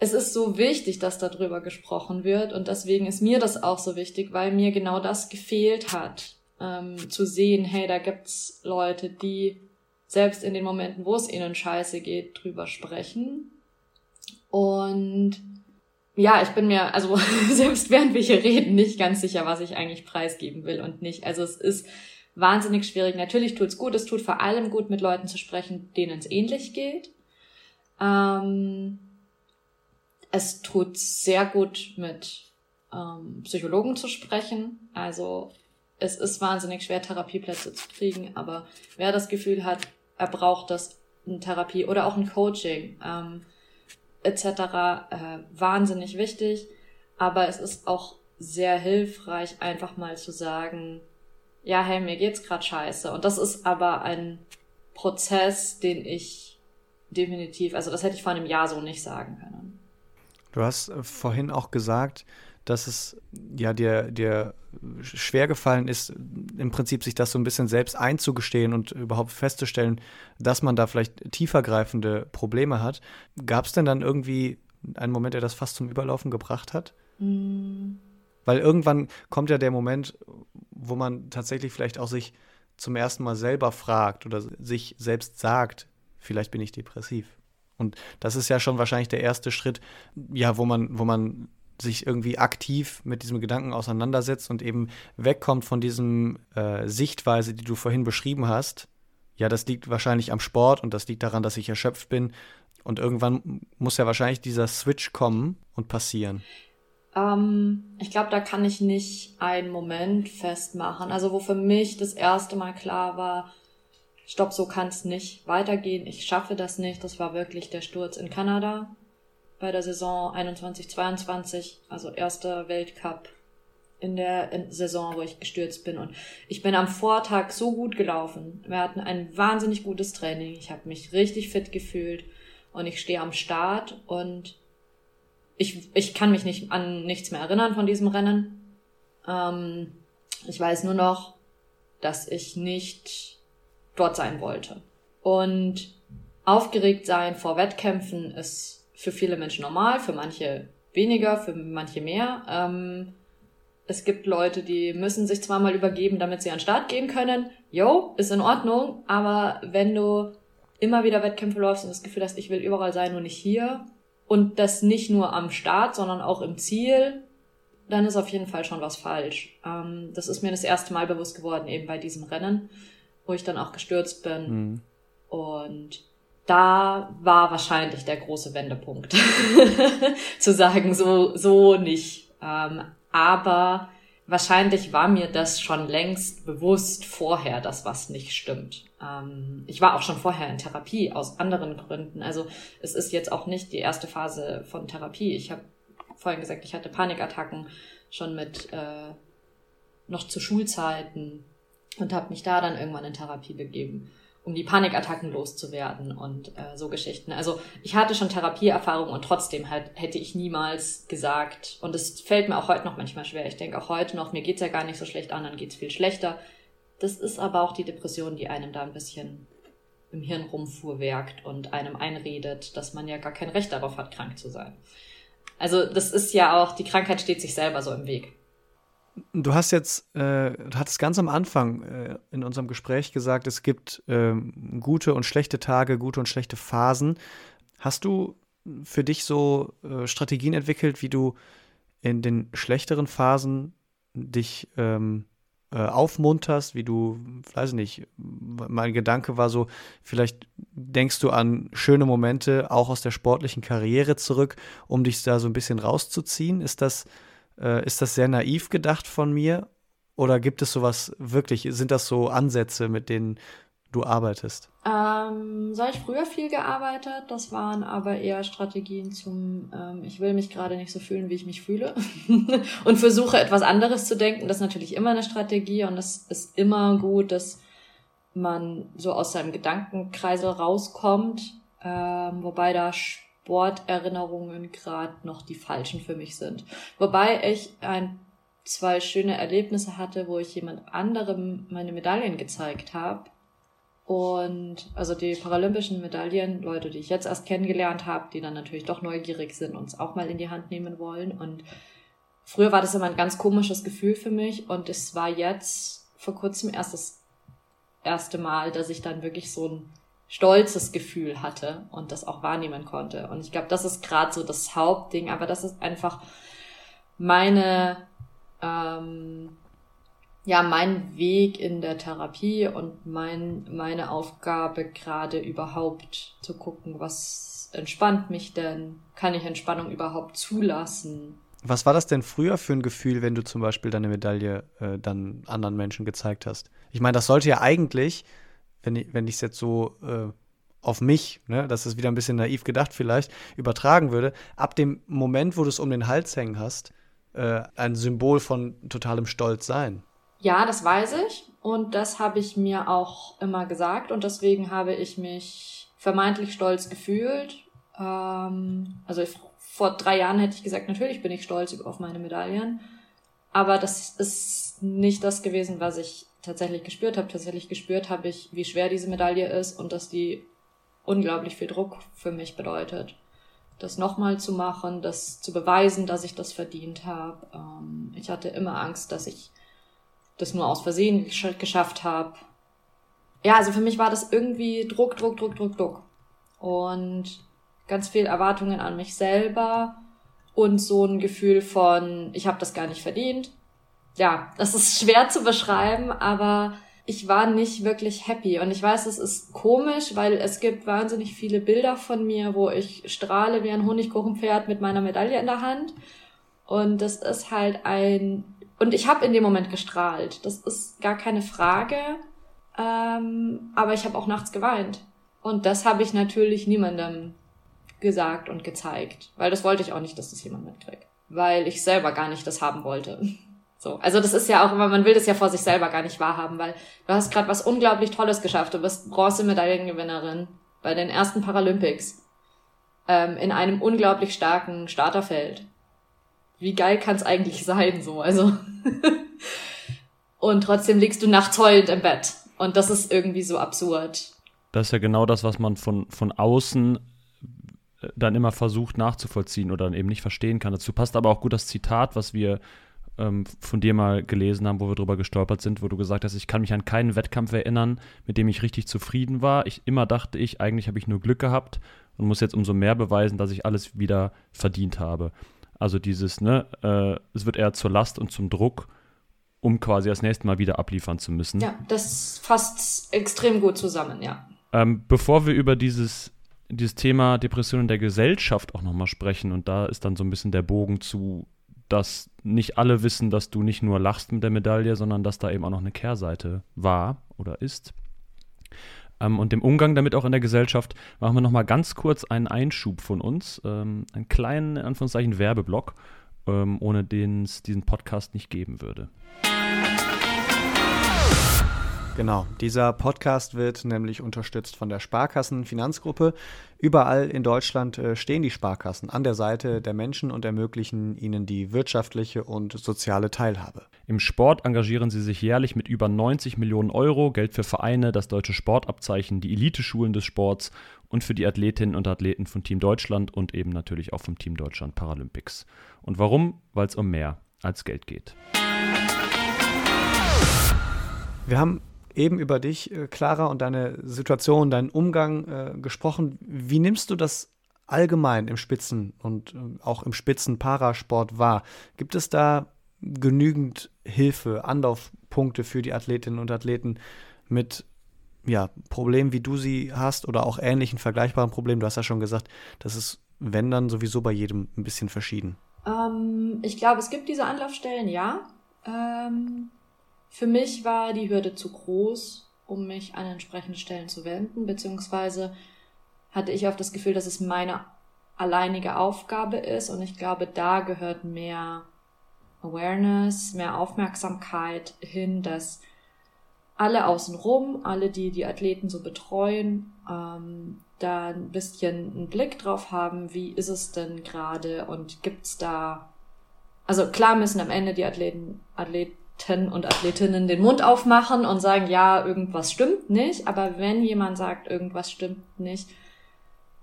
es ist so wichtig, dass darüber gesprochen wird und deswegen ist mir das auch so wichtig, weil mir genau das gefehlt hat, ähm, zu sehen, hey, da gibt's Leute, die selbst in den Momenten, wo es ihnen scheiße geht, drüber sprechen. Und ja, ich bin mir, also selbst während wir hier reden, nicht ganz sicher, was ich eigentlich preisgeben will und nicht. Also es ist wahnsinnig schwierig. Natürlich tut's gut, es tut vor allem gut, mit Leuten zu sprechen, denen es ähnlich geht. Ähm, es tut sehr gut mit ähm, Psychologen zu sprechen. Also es ist wahnsinnig schwer, Therapieplätze zu kriegen, aber wer das Gefühl hat, braucht das eine Therapie oder auch ein Coaching ähm, etc. Äh, wahnsinnig wichtig. Aber es ist auch sehr hilfreich, einfach mal zu sagen, ja, hey, mir geht's grad scheiße. Und das ist aber ein Prozess, den ich definitiv, also das hätte ich vor einem Jahr so nicht sagen können. Du hast äh, vorhin auch gesagt, dass es ja dir, dir schwer gefallen ist, im Prinzip sich das so ein bisschen selbst einzugestehen und überhaupt festzustellen, dass man da vielleicht tiefergreifende Probleme hat. Gab es denn dann irgendwie einen Moment, der das fast zum Überlaufen gebracht hat? Mm. Weil irgendwann kommt ja der Moment, wo man tatsächlich vielleicht auch sich zum ersten Mal selber fragt oder sich selbst sagt, vielleicht bin ich depressiv. Und das ist ja schon wahrscheinlich der erste Schritt, ja, wo man, wo man sich irgendwie aktiv mit diesem Gedanken auseinandersetzt und eben wegkommt von diesem äh, Sichtweise, die du vorhin beschrieben hast. Ja, das liegt wahrscheinlich am Sport und das liegt daran, dass ich erschöpft bin. Und irgendwann muss ja wahrscheinlich dieser Switch kommen und passieren. Ähm, ich glaube, da kann ich nicht einen Moment festmachen. Also wo für mich das erste Mal klar war, stopp, so kann es nicht weitergehen, ich schaffe das nicht. Das war wirklich der Sturz in Kanada bei der Saison 21-22, also erster Weltcup in der Saison, wo ich gestürzt bin. Und ich bin am Vortag so gut gelaufen. Wir hatten ein wahnsinnig gutes Training. Ich habe mich richtig fit gefühlt und ich stehe am Start und ich, ich kann mich nicht an nichts mehr erinnern von diesem Rennen. Ähm, ich weiß nur noch, dass ich nicht dort sein wollte. Und aufgeregt sein vor Wettkämpfen ist für viele Menschen normal, für manche weniger, für manche mehr. Ähm, es gibt Leute, die müssen sich zweimal übergeben, damit sie an den Start gehen können. Jo, ist in Ordnung, aber wenn du immer wieder Wettkämpfe läufst und das Gefühl hast, ich will überall sein, nur nicht hier, und das nicht nur am Start, sondern auch im Ziel, dann ist auf jeden Fall schon was falsch. Ähm, das ist mir das erste Mal bewusst geworden, eben bei diesem Rennen wo ich dann auch gestürzt bin. Mhm. Und da war wahrscheinlich der große Wendepunkt, zu sagen, so, so nicht. Ähm, aber wahrscheinlich war mir das schon längst bewusst vorher, dass was nicht stimmt. Ähm, ich war auch schon vorher in Therapie aus anderen Gründen. Also es ist jetzt auch nicht die erste Phase von Therapie. Ich habe vorhin gesagt, ich hatte Panikattacken schon mit äh, noch zu Schulzeiten und habe mich da dann irgendwann in Therapie begeben. Um die Panikattacken loszuwerden und äh, so Geschichten. Also ich hatte schon Therapieerfahrung und trotzdem halt hätte ich niemals gesagt, und es fällt mir auch heute noch manchmal schwer, ich denke auch heute noch, mir geht's ja gar nicht so schlecht, anderen geht's viel schlechter. Das ist aber auch die Depression, die einem da ein bisschen im Hirn rumfuhrwerkt und einem einredet, dass man ja gar kein Recht darauf hat, krank zu sein. Also das ist ja auch, die Krankheit steht sich selber so im Weg. Du hast jetzt, äh, du hattest ganz am Anfang äh, in unserem Gespräch gesagt, es gibt äh, gute und schlechte Tage, gute und schlechte Phasen. Hast du für dich so äh, Strategien entwickelt, wie du in den schlechteren Phasen dich ähm, äh, aufmunterst, wie du, weiß nicht, mein Gedanke war so, vielleicht denkst du an schöne Momente auch aus der sportlichen Karriere zurück, um dich da so ein bisschen rauszuziehen. Ist das äh, ist das sehr naiv gedacht von mir? Oder gibt es sowas wirklich? Sind das so Ansätze, mit denen du arbeitest? Ähm, so habe ich früher viel gearbeitet. Das waren aber eher Strategien zum, ähm, ich will mich gerade nicht so fühlen, wie ich mich fühle. und versuche etwas anderes zu denken. Das ist natürlich immer eine Strategie und es ist immer gut, dass man so aus seinem Gedankenkreisel rauskommt. Ähm, wobei da Sporterinnerungen gerade noch die falschen für mich sind. Wobei ich ein, zwei schöne Erlebnisse hatte, wo ich jemand anderem meine Medaillen gezeigt habe. Und also die paralympischen Medaillen, Leute, die ich jetzt erst kennengelernt habe, die dann natürlich doch neugierig sind und es auch mal in die Hand nehmen wollen. Und früher war das immer ein ganz komisches Gefühl für mich und es war jetzt vor kurzem erst das erste Mal, dass ich dann wirklich so ein stolzes Gefühl hatte und das auch wahrnehmen konnte. Und ich glaube, das ist gerade so das Hauptding, aber das ist einfach meine, ähm, ja, mein Weg in der Therapie und mein, meine Aufgabe gerade überhaupt zu gucken, was entspannt mich denn? Kann ich Entspannung überhaupt zulassen? Was war das denn früher für ein Gefühl, wenn du zum Beispiel deine Medaille äh, dann anderen Menschen gezeigt hast? Ich meine, das sollte ja eigentlich wenn ich es jetzt so äh, auf mich, ne, das ist wieder ein bisschen naiv gedacht vielleicht, übertragen würde, ab dem Moment, wo du es um den Hals hängen hast, äh, ein Symbol von totalem Stolz sein. Ja, das weiß ich und das habe ich mir auch immer gesagt und deswegen habe ich mich vermeintlich stolz gefühlt. Ähm, also ich, vor drei Jahren hätte ich gesagt, natürlich bin ich stolz auf meine Medaillen, aber das ist nicht das gewesen, was ich tatsächlich gespürt habe. Tatsächlich gespürt habe ich, wie schwer diese Medaille ist und dass die unglaublich viel Druck für mich bedeutet. Das nochmal zu machen, das zu beweisen, dass ich das verdient habe. Ähm, ich hatte immer Angst, dass ich das nur aus Versehen geschafft habe. Ja, also für mich war das irgendwie Druck, Druck, Druck, Druck, Druck. Und ganz viel Erwartungen an mich selber und so ein Gefühl von, ich habe das gar nicht verdient ja, das ist schwer zu beschreiben, aber ich war nicht wirklich happy. Und ich weiß, es ist komisch, weil es gibt wahnsinnig viele Bilder von mir, wo ich strahle wie ein Honigkuchenpferd mit meiner Medaille in der Hand. Und das ist halt ein. Und ich habe in dem Moment gestrahlt. Das ist gar keine Frage. Ähm, aber ich habe auch nachts geweint. Und das habe ich natürlich niemandem gesagt und gezeigt. Weil das wollte ich auch nicht, dass das jemand mitkriegt. Weil ich selber gar nicht das haben wollte. So, also das ist ja auch immer, man will das ja vor sich selber gar nicht wahrhaben, weil du hast gerade was unglaublich Tolles geschafft. Du bist Bronzemedaillengewinnerin bei den ersten Paralympics ähm, in einem unglaublich starken Starterfeld. Wie geil kann es eigentlich sein, so also. und trotzdem liegst du nachts heulend im Bett und das ist irgendwie so absurd. Das ist ja genau das, was man von von außen äh, dann immer versucht nachzuvollziehen oder dann eben nicht verstehen kann. Dazu passt aber auch gut das Zitat, was wir ähm, von dir mal gelesen haben, wo wir drüber gestolpert sind, wo du gesagt hast, ich kann mich an keinen Wettkampf erinnern, mit dem ich richtig zufrieden war. Ich immer dachte ich, eigentlich habe ich nur Glück gehabt und muss jetzt umso mehr beweisen, dass ich alles wieder verdient habe. Also dieses, ne, äh, es wird eher zur Last und zum Druck, um quasi das nächste Mal wieder abliefern zu müssen. Ja, das fasst extrem gut zusammen, ja. Ähm, bevor wir über dieses dieses Thema Depression in der Gesellschaft auch nochmal sprechen und da ist dann so ein bisschen der Bogen zu dass nicht alle wissen, dass du nicht nur lachst mit der Medaille, sondern dass da eben auch noch eine Kehrseite war oder ist. Ähm, und dem Umgang damit auch in der Gesellschaft machen wir nochmal ganz kurz einen Einschub von uns, ähm, einen kleinen, in Anführungszeichen, Werbeblock, ähm, ohne den es diesen Podcast nicht geben würde. Genau, dieser Podcast wird nämlich unterstützt von der Sparkassenfinanzgruppe. Überall in Deutschland äh, stehen die Sparkassen an der Seite der Menschen und ermöglichen ihnen die wirtschaftliche und soziale Teilhabe. Im Sport engagieren sie sich jährlich mit über 90 Millionen Euro, Geld für Vereine, das deutsche Sportabzeichen, die Eliteschulen des Sports und für die Athletinnen und Athleten von Team Deutschland und eben natürlich auch vom Team Deutschland Paralympics. Und warum? Weil es um mehr als Geld geht. Wir haben eben über dich, äh, Clara, und deine Situation, deinen Umgang äh, gesprochen. Wie nimmst du das allgemein im Spitzen- und äh, auch im Spitzen-Parasport wahr? Gibt es da genügend Hilfe, Anlaufpunkte für die Athletinnen und Athleten mit ja, Problemen, wie du sie hast oder auch ähnlichen vergleichbaren Problemen? Du hast ja schon gesagt, das ist, wenn dann, sowieso bei jedem ein bisschen verschieden. Ähm, ich glaube, es gibt diese Anlaufstellen, ja. Ähm, für mich war die Hürde zu groß, um mich an entsprechende Stellen zu wenden, beziehungsweise hatte ich oft das Gefühl, dass es meine alleinige Aufgabe ist und ich glaube, da gehört mehr Awareness, mehr Aufmerksamkeit hin, dass alle außenrum, alle, die die Athleten so betreuen, ähm, da ein bisschen einen Blick drauf haben, wie ist es denn gerade und gibt's da, also klar müssen am Ende die Athleten, Athleten Athleten und Athletinnen den Mund aufmachen und sagen, ja, irgendwas stimmt nicht. Aber wenn jemand sagt, irgendwas stimmt nicht,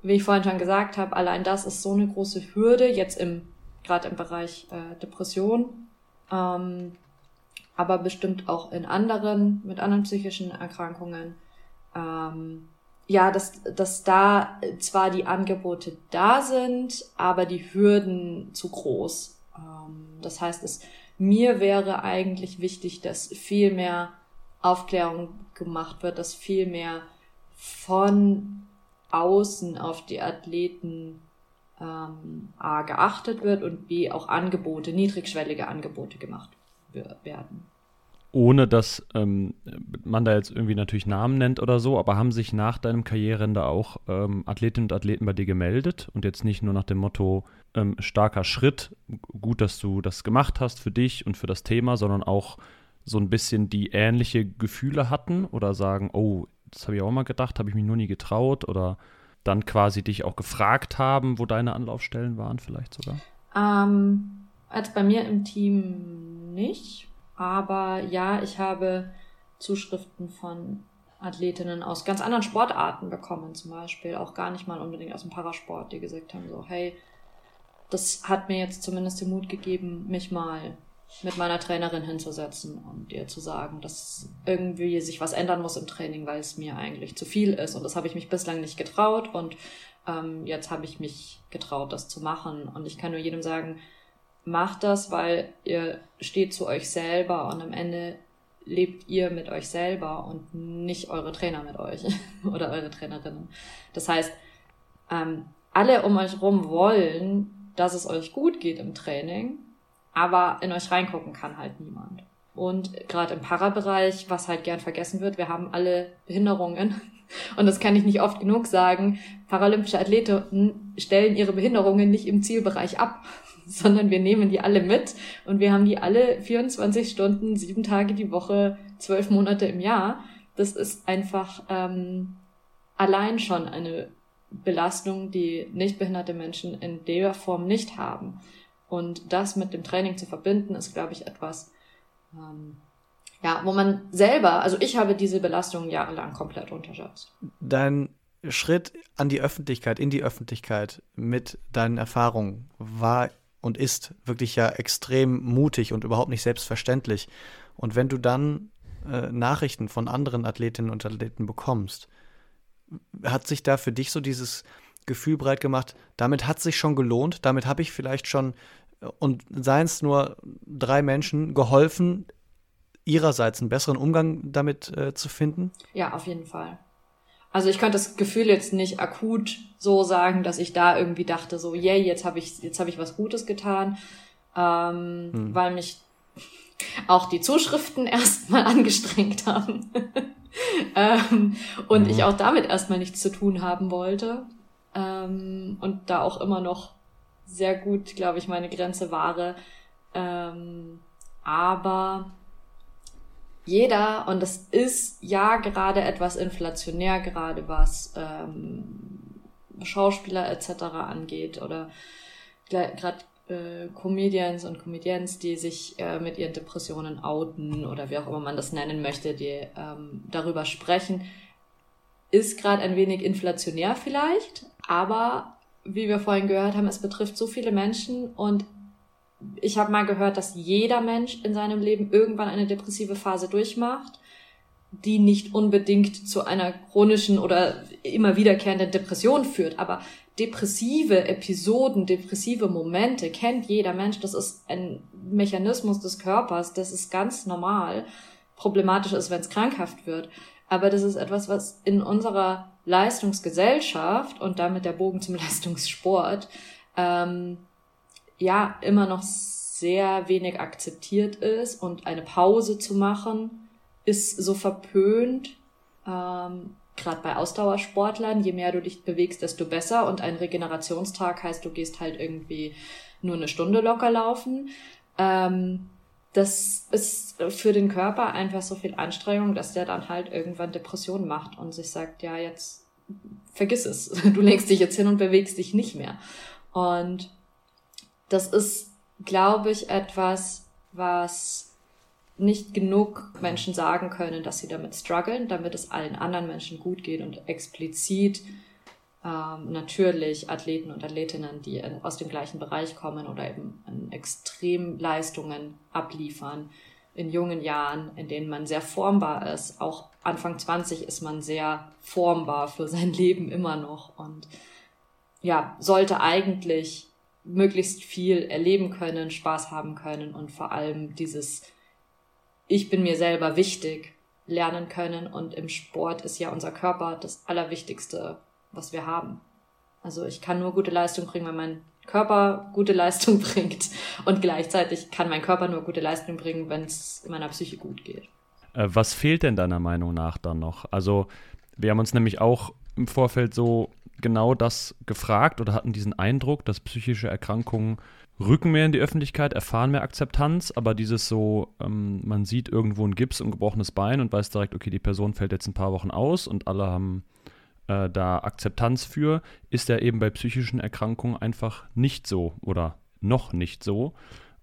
wie ich vorhin schon gesagt habe, allein das ist so eine große Hürde, jetzt im, gerade im Bereich äh, Depression, ähm, aber bestimmt auch in anderen, mit anderen psychischen Erkrankungen. Ähm, ja, dass, dass da zwar die Angebote da sind, aber die Hürden zu groß. Ähm, das heißt, es mir wäre eigentlich wichtig, dass viel mehr Aufklärung gemacht wird, dass viel mehr von außen auf die Athleten ähm, A geachtet wird und B auch Angebote, niedrigschwellige Angebote gemacht werden. Ohne dass ähm, man da jetzt irgendwie natürlich Namen nennt oder so, aber haben sich nach deinem Karriereende auch ähm, Athletinnen und Athleten bei dir gemeldet? Und jetzt nicht nur nach dem Motto ähm, starker Schritt, gut, dass du das gemacht hast für dich und für das Thema, sondern auch so ein bisschen die ähnliche Gefühle hatten oder sagen, oh, das habe ich auch mal gedacht, habe ich mich nur nie getraut oder dann quasi dich auch gefragt haben, wo deine Anlaufstellen waren vielleicht sogar? Ähm, als bei mir im Team nicht aber ja, ich habe Zuschriften von Athletinnen aus ganz anderen Sportarten bekommen, zum Beispiel auch gar nicht mal unbedingt aus dem Parasport, die gesagt haben so, hey, das hat mir jetzt zumindest den Mut gegeben, mich mal mit meiner Trainerin hinzusetzen und ihr zu sagen, dass irgendwie sich was ändern muss im Training, weil es mir eigentlich zu viel ist. Und das habe ich mich bislang nicht getraut und ähm, jetzt habe ich mich getraut, das zu machen. Und ich kann nur jedem sagen, macht das, weil ihr steht zu euch selber und am Ende lebt ihr mit euch selber und nicht eure Trainer mit euch oder eure Trainerinnen. Das heißt, ähm, alle um euch rum wollen, dass es euch gut geht im Training, aber in euch reingucken kann halt niemand. Und gerade im Parabereich, was halt gern vergessen wird, wir haben alle Behinderungen. Und das kann ich nicht oft genug sagen. Paralympische Athleten stellen ihre Behinderungen nicht im Zielbereich ab, sondern wir nehmen die alle mit und wir haben die alle 24 Stunden, sieben Tage die Woche, zwölf Monate im Jahr. Das ist einfach ähm, allein schon eine Belastung, die nicht behinderte Menschen in der Form nicht haben. Und das mit dem Training zu verbinden, ist, glaube ich, etwas, ähm, ja, wo man selber, also ich habe diese Belastung jahrelang komplett unterschätzt. Dein Schritt an die Öffentlichkeit, in die Öffentlichkeit mit deinen Erfahrungen war und ist wirklich ja extrem mutig und überhaupt nicht selbstverständlich. Und wenn du dann äh, Nachrichten von anderen Athletinnen und Athleten bekommst, hat sich da für dich so dieses Gefühl breit gemacht, damit hat sich schon gelohnt, damit habe ich vielleicht schon, äh, und seien es nur drei Menschen, geholfen, ihrerseits einen besseren Umgang damit äh, zu finden? Ja, auf jeden Fall. Also ich könnte das Gefühl jetzt nicht akut so sagen, dass ich da irgendwie dachte, so, yay, jetzt habe ich, jetzt habe ich was Gutes getan, ähm, hm. weil mich auch die Zuschriften erstmal angestrengt haben ähm, und mhm. ich auch damit erstmal nichts zu tun haben wollte ähm, und da auch immer noch sehr gut, glaube ich, meine Grenze wahre. Ähm, aber jeder, und das ist ja gerade etwas inflationär, gerade was ähm, Schauspieler etc. angeht oder gerade äh, Comedians und Comedians, die sich äh, mit ihren Depressionen outen oder wie auch immer man das nennen möchte, die ähm, darüber sprechen, ist gerade ein wenig inflationär vielleicht, aber wie wir vorhin gehört haben, es betrifft so viele Menschen und ich habe mal gehört, dass jeder Mensch in seinem Leben irgendwann eine depressive Phase durchmacht, die nicht unbedingt zu einer chronischen oder immer wiederkehrenden Depression führt, aber depressive Episoden, depressive Momente kennt jeder Mensch. Das ist ein Mechanismus des Körpers, das ist ganz normal. Problematisch ist, wenn es krankhaft wird. Aber das ist etwas, was in unserer Leistungsgesellschaft und damit der Bogen zum Leistungssport ähm, ja immer noch sehr wenig akzeptiert ist und eine Pause zu machen ist so verpönt. Ähm, Gerade bei Ausdauersportlern, je mehr du dich bewegst, desto besser. Und ein Regenerationstag heißt, du gehst halt irgendwie nur eine Stunde locker laufen. Ähm, das ist für den Körper einfach so viel Anstrengung, dass der dann halt irgendwann Depressionen macht und sich sagt, ja, jetzt vergiss es. Du legst dich jetzt hin und bewegst dich nicht mehr. Und das ist, glaube ich, etwas, was nicht genug Menschen sagen können, dass sie damit strugglen, damit es allen anderen Menschen gut geht und explizit ähm, natürlich Athleten und Athletinnen, die aus dem gleichen Bereich kommen oder eben Extremleistungen abliefern in jungen Jahren, in denen man sehr formbar ist. Auch Anfang 20 ist man sehr formbar für sein Leben immer noch und ja, sollte eigentlich möglichst viel erleben können, Spaß haben können und vor allem dieses Ich bin mir selber wichtig lernen können. Und im Sport ist ja unser Körper das Allerwichtigste, was wir haben. Also ich kann nur gute Leistung bringen, wenn mein Körper gute Leistung bringt. Und gleichzeitig kann mein Körper nur gute Leistung bringen, wenn es meiner Psyche gut geht. Äh, was fehlt denn deiner Meinung nach dann noch? Also wir haben uns nämlich auch im Vorfeld so genau das gefragt oder hatten diesen Eindruck, dass psychische Erkrankungen rücken mehr in die Öffentlichkeit, erfahren mehr Akzeptanz, aber dieses so, ähm, man sieht irgendwo ein Gips und gebrochenes Bein und weiß direkt, okay, die Person fällt jetzt ein paar Wochen aus und alle haben äh, da Akzeptanz für, ist ja eben bei psychischen Erkrankungen einfach nicht so oder noch nicht so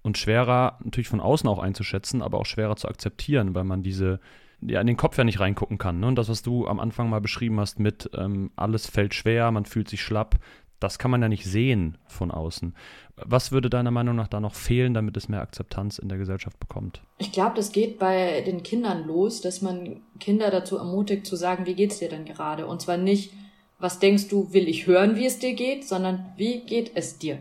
und schwerer natürlich von außen auch einzuschätzen, aber auch schwerer zu akzeptieren, weil man diese ja in den Kopf ja nicht reingucken kann. Ne? Und das, was du am Anfang mal beschrieben hast mit ähm, alles fällt schwer, man fühlt sich schlapp, das kann man ja nicht sehen von außen. Was würde deiner Meinung nach da noch fehlen, damit es mehr Akzeptanz in der Gesellschaft bekommt? Ich glaube, das geht bei den Kindern los, dass man Kinder dazu ermutigt zu sagen, wie geht's dir denn gerade? Und zwar nicht, was denkst du, will ich hören, wie es dir geht, sondern wie geht es dir?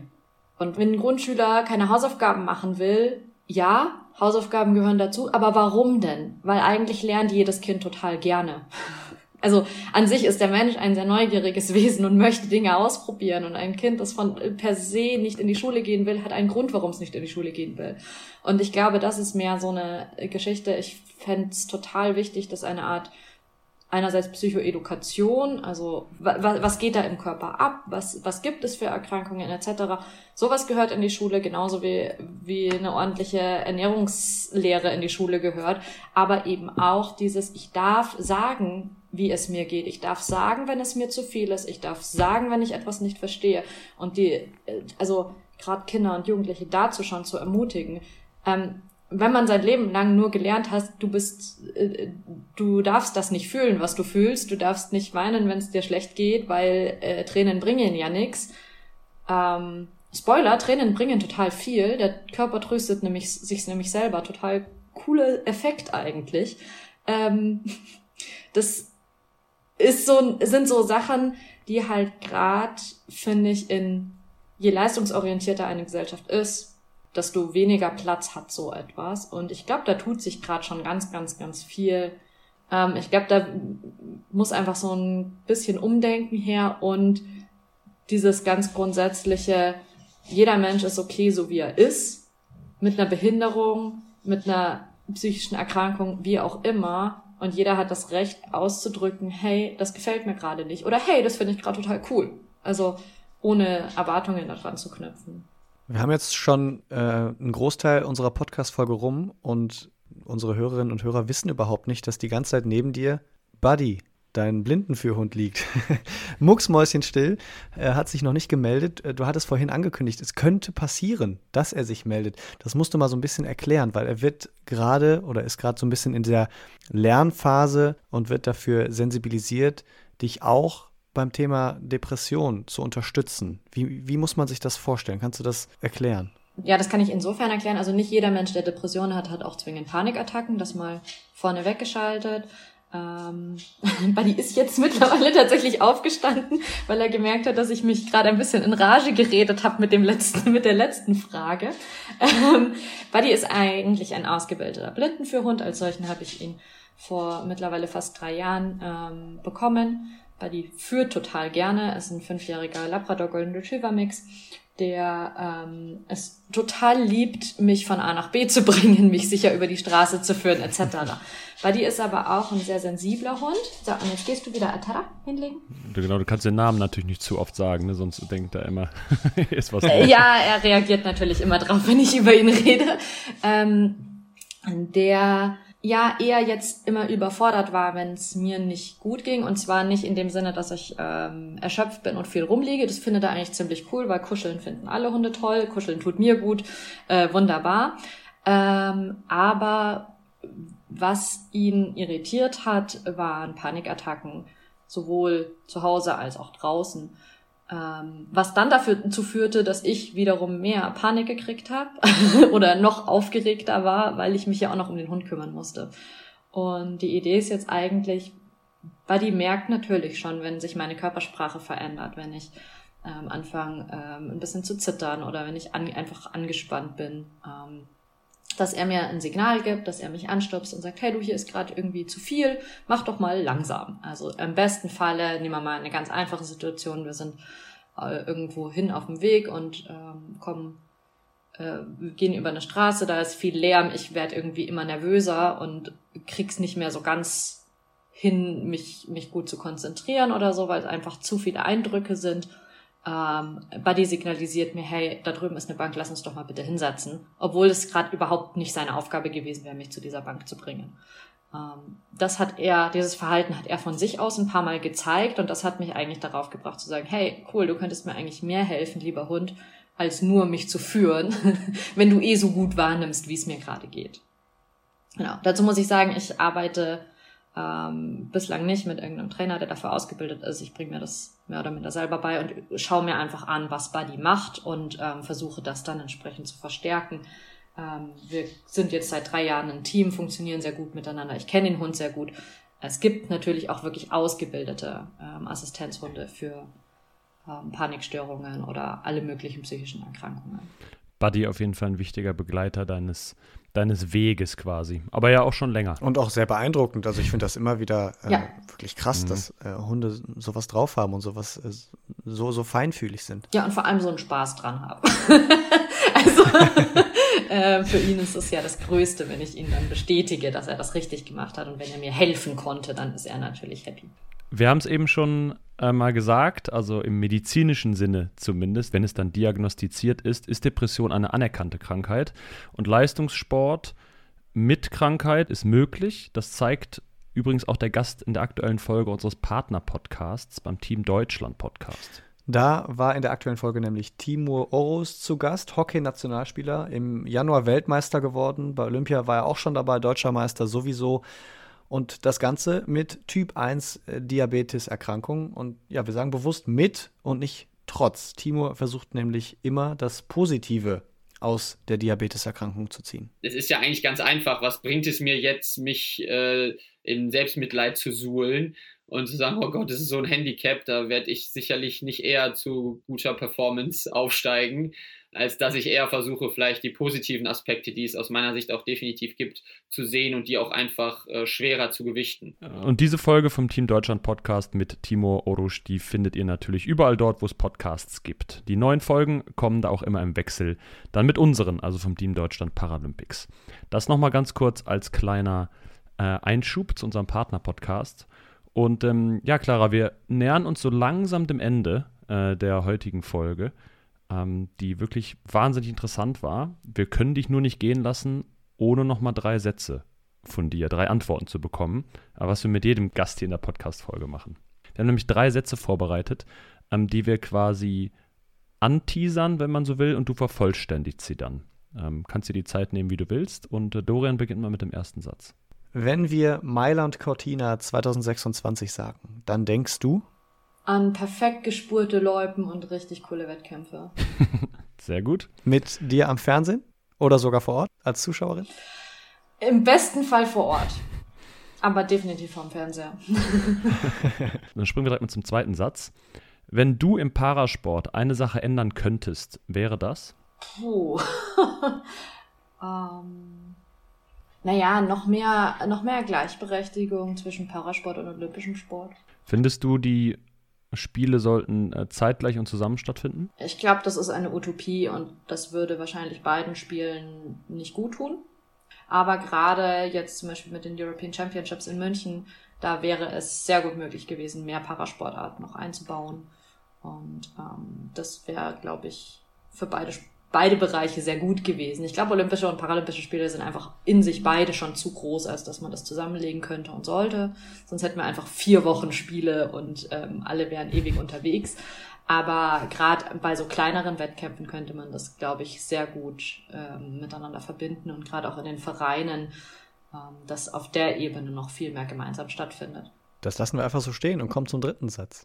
Und wenn ein Grundschüler keine Hausaufgaben machen will, ja, Hausaufgaben gehören dazu, aber warum denn? Weil eigentlich lernt jedes Kind total gerne. Also an sich ist der Mensch ein sehr neugieriges Wesen und möchte Dinge ausprobieren. Und ein Kind, das von per se nicht in die Schule gehen will, hat einen Grund, warum es nicht in die Schule gehen will. Und ich glaube, das ist mehr so eine Geschichte. Ich fände es total wichtig, dass eine Art einerseits Psychoedukation, also was geht da im Körper ab, was, was gibt es für Erkrankungen etc. Sowas gehört in die Schule, genauso wie, wie eine ordentliche Ernährungslehre in die Schule gehört, aber eben auch dieses, ich darf sagen, wie es mir geht, ich darf sagen, wenn es mir zu viel ist, ich darf sagen, wenn ich etwas nicht verstehe und die, also gerade Kinder und Jugendliche dazu schon zu ermutigen, ähm, wenn man sein Leben lang nur gelernt hat, du bist, äh, du darfst das nicht fühlen, was du fühlst, du darfst nicht weinen, wenn es dir schlecht geht, weil äh, Tränen bringen ja nix. Ähm, Spoiler, Tränen bringen total viel. Der Körper tröstet nämlich sich nämlich selber. Total coole Effekt eigentlich. Ähm, das ist so, sind so Sachen, die halt grad, finde ich, in je leistungsorientierter eine Gesellschaft ist, desto weniger Platz hat so etwas. Und ich glaube, da tut sich gerade schon ganz, ganz, ganz viel. Ähm, ich glaube, da muss einfach so ein bisschen Umdenken her und dieses ganz grundsätzliche, jeder Mensch ist okay, so wie er ist, mit einer Behinderung, mit einer psychischen Erkrankung, wie auch immer. Und jeder hat das Recht auszudrücken, hey, das gefällt mir gerade nicht. Oder hey, das finde ich gerade total cool. Also ohne Erwartungen daran zu knüpfen. Wir haben jetzt schon äh, einen Großteil unserer Podcast-Folge rum und unsere Hörerinnen und Hörer wissen überhaupt nicht, dass die ganze Zeit neben dir Buddy, dein Blindenführhund liegt. Mucksmäuschenstill, er hat sich noch nicht gemeldet. Äh, du hattest vorhin angekündigt, es könnte passieren, dass er sich meldet. Das musst du mal so ein bisschen erklären, weil er wird gerade oder ist gerade so ein bisschen in der Lernphase und wird dafür sensibilisiert, dich auch beim Thema Depression zu unterstützen. Wie, wie muss man sich das vorstellen? Kannst du das erklären? Ja, das kann ich insofern erklären. Also nicht jeder Mensch, der Depressionen hat, hat auch zwingend Panikattacken. Das mal vorne weggeschaltet. Ähm, Buddy ist jetzt mittlerweile tatsächlich aufgestanden, weil er gemerkt hat, dass ich mich gerade ein bisschen in Rage geredet habe mit dem letzten, mit der letzten Frage. Ähm, Buddy ist eigentlich ein ausgebildeter Blindenführhund. Als solchen habe ich ihn vor mittlerweile fast drei Jahren ähm, bekommen. Buddy führt total gerne. Er ist ein fünfjähriger Labrador Golden Retriever Mix der ähm, es total liebt, mich von A nach B zu bringen, mich sicher über die Straße zu führen, etc. Buddy ist aber auch ein sehr sensibler Hund. So, und jetzt gehst du wieder Atara hinlegen. Genau, du kannst den Namen natürlich nicht zu oft sagen, ne? sonst denkt er immer, ist was. Äh, ja, er reagiert natürlich immer drauf, wenn ich über ihn rede. Ähm, der ja eher jetzt immer überfordert war, wenn es mir nicht gut ging. Und zwar nicht in dem Sinne, dass ich ähm, erschöpft bin und viel rumliege. Das findet er eigentlich ziemlich cool, weil Kuscheln finden alle Hunde toll. Kuscheln tut mir gut. Äh, wunderbar. Ähm, aber was ihn irritiert hat, waren Panikattacken, sowohl zu Hause als auch draußen. Ähm, was dann dazu führte, dass ich wiederum mehr Panik gekriegt habe oder noch aufgeregter war, weil ich mich ja auch noch um den Hund kümmern musste. Und die Idee ist jetzt eigentlich, Buddy merkt natürlich schon, wenn sich meine Körpersprache verändert, wenn ich ähm, anfange ähm, ein bisschen zu zittern oder wenn ich an, einfach angespannt bin. Ähm, dass er mir ein Signal gibt, dass er mich anstupst und sagt, hey, du, hier ist gerade irgendwie zu viel, mach doch mal langsam. Also im besten Falle nehmen wir mal eine ganz einfache Situation, wir sind äh, irgendwo hin auf dem Weg und ähm, kommen, äh, gehen über eine Straße, da ist viel Lärm, ich werde irgendwie immer nervöser und krieg's nicht mehr so ganz hin, mich, mich gut zu konzentrieren oder so, weil es einfach zu viele Eindrücke sind ähm, Buddy signalisiert mir, hey, da drüben ist eine Bank, lass uns doch mal bitte hinsetzen. Obwohl es gerade überhaupt nicht seine Aufgabe gewesen wäre, mich zu dieser Bank zu bringen. Ähm, das hat er, dieses Verhalten hat er von sich aus ein paar Mal gezeigt und das hat mich eigentlich darauf gebracht zu sagen, hey, cool, du könntest mir eigentlich mehr helfen, lieber Hund, als nur mich zu führen, wenn du eh so gut wahrnimmst, wie es mir gerade geht. Genau. Dazu muss ich sagen, ich arbeite ähm, bislang nicht mit irgendeinem Trainer, der dafür ausgebildet ist. Ich bringe mir das mehr oder minder selber bei und schaue mir einfach an, was Buddy macht und ähm, versuche das dann entsprechend zu verstärken. Ähm, wir sind jetzt seit drei Jahren ein Team, funktionieren sehr gut miteinander. Ich kenne den Hund sehr gut. Es gibt natürlich auch wirklich ausgebildete ähm, Assistenzhunde für ähm, Panikstörungen oder alle möglichen psychischen Erkrankungen. Buddy auf jeden Fall ein wichtiger Begleiter deines deines Weges quasi. Aber ja auch schon länger. Und auch sehr beeindruckend. Also ich finde das immer wieder äh, ja. wirklich krass, mhm. dass äh, Hunde sowas drauf haben und sowas äh, so, so feinfühlig sind. Ja, und vor allem so einen Spaß dran haben. also äh, für ihn ist es ja das Größte, wenn ich ihn dann bestätige, dass er das richtig gemacht hat. Und wenn er mir helfen konnte, dann ist er natürlich happy. Wir haben es eben schon äh, mal gesagt, also im medizinischen Sinne zumindest, wenn es dann diagnostiziert ist, ist Depression eine anerkannte Krankheit. Und Leistungssport mit Krankheit ist möglich. Das zeigt übrigens auch der Gast in der aktuellen Folge unseres Partner-Podcasts beim Team Deutschland Podcast. Da war in der aktuellen Folge nämlich Timur Oros zu Gast, Hockey-Nationalspieler, im Januar Weltmeister geworden. Bei Olympia war er auch schon dabei, deutscher Meister sowieso. Und das Ganze mit Typ 1 äh, Diabetes-Erkrankung. Und ja, wir sagen bewusst mit und nicht trotz. Timur versucht nämlich immer das Positive aus der Diabeteserkrankung zu ziehen. Es ist ja eigentlich ganz einfach. Was bringt es mir jetzt, mich äh, in Selbstmitleid zu suhlen und zu sagen, oh Gott, das ist so ein Handicap, da werde ich sicherlich nicht eher zu guter Performance aufsteigen als dass ich eher versuche, vielleicht die positiven Aspekte, die es aus meiner Sicht auch definitiv gibt, zu sehen und die auch einfach äh, schwerer zu gewichten. Und diese Folge vom Team Deutschland Podcast mit Timo Orusch, die findet ihr natürlich überall dort, wo es Podcasts gibt. Die neuen Folgen kommen da auch immer im Wechsel, dann mit unseren, also vom Team Deutschland Paralympics. Das nochmal ganz kurz als kleiner äh, Einschub zu unserem Partner-Podcast. Und ähm, ja, Clara, wir nähern uns so langsam dem Ende äh, der heutigen Folge ähm, die wirklich wahnsinnig interessant war. Wir können dich nur nicht gehen lassen, ohne nochmal drei Sätze von dir, drei Antworten zu bekommen. Was wir mit jedem Gast hier in der Podcast-Folge machen. Wir haben nämlich drei Sätze vorbereitet, ähm, die wir quasi anteasern, wenn man so will, und du vervollständigst sie dann. Ähm, kannst dir die Zeit nehmen, wie du willst. Und äh, Dorian beginnt mal mit dem ersten Satz. Wenn wir Mailand Cortina 2026 sagen, dann denkst du? An perfekt gespurte Loipen und richtig coole Wettkämpfe. Sehr gut. Mit dir am Fernsehen oder sogar vor Ort als Zuschauerin? Im besten Fall vor Ort. Aber definitiv vom Fernseher. Dann springen wir direkt mal zum zweiten Satz. Wenn du im Parasport eine Sache ändern könntest, wäre das? Puh. ähm, naja, noch mehr, noch mehr Gleichberechtigung zwischen Parasport und olympischem Sport. Findest du, die Spiele sollten äh, zeitgleich und zusammen stattfinden? Ich glaube, das ist eine Utopie und das würde wahrscheinlich beiden Spielen nicht gut tun. Aber gerade jetzt zum Beispiel mit den European Championships in München, da wäre es sehr gut möglich gewesen, mehr Parasportarten noch einzubauen. Und ähm, das wäre, glaube ich, für beide, beide Bereiche sehr gut gewesen. Ich glaube, Olympische und Paralympische Spiele sind einfach in sich beide schon zu groß, als dass man das zusammenlegen könnte und sollte. Sonst hätten wir einfach vier Wochen Spiele und ähm, alle wären ewig unterwegs. Aber gerade bei so kleineren Wettkämpfen könnte man das, glaube ich, sehr gut ähm, miteinander verbinden und gerade auch in den Vereinen, ähm, dass auf der Ebene noch viel mehr gemeinsam stattfindet. Das lassen wir einfach so stehen und kommen zum dritten Satz.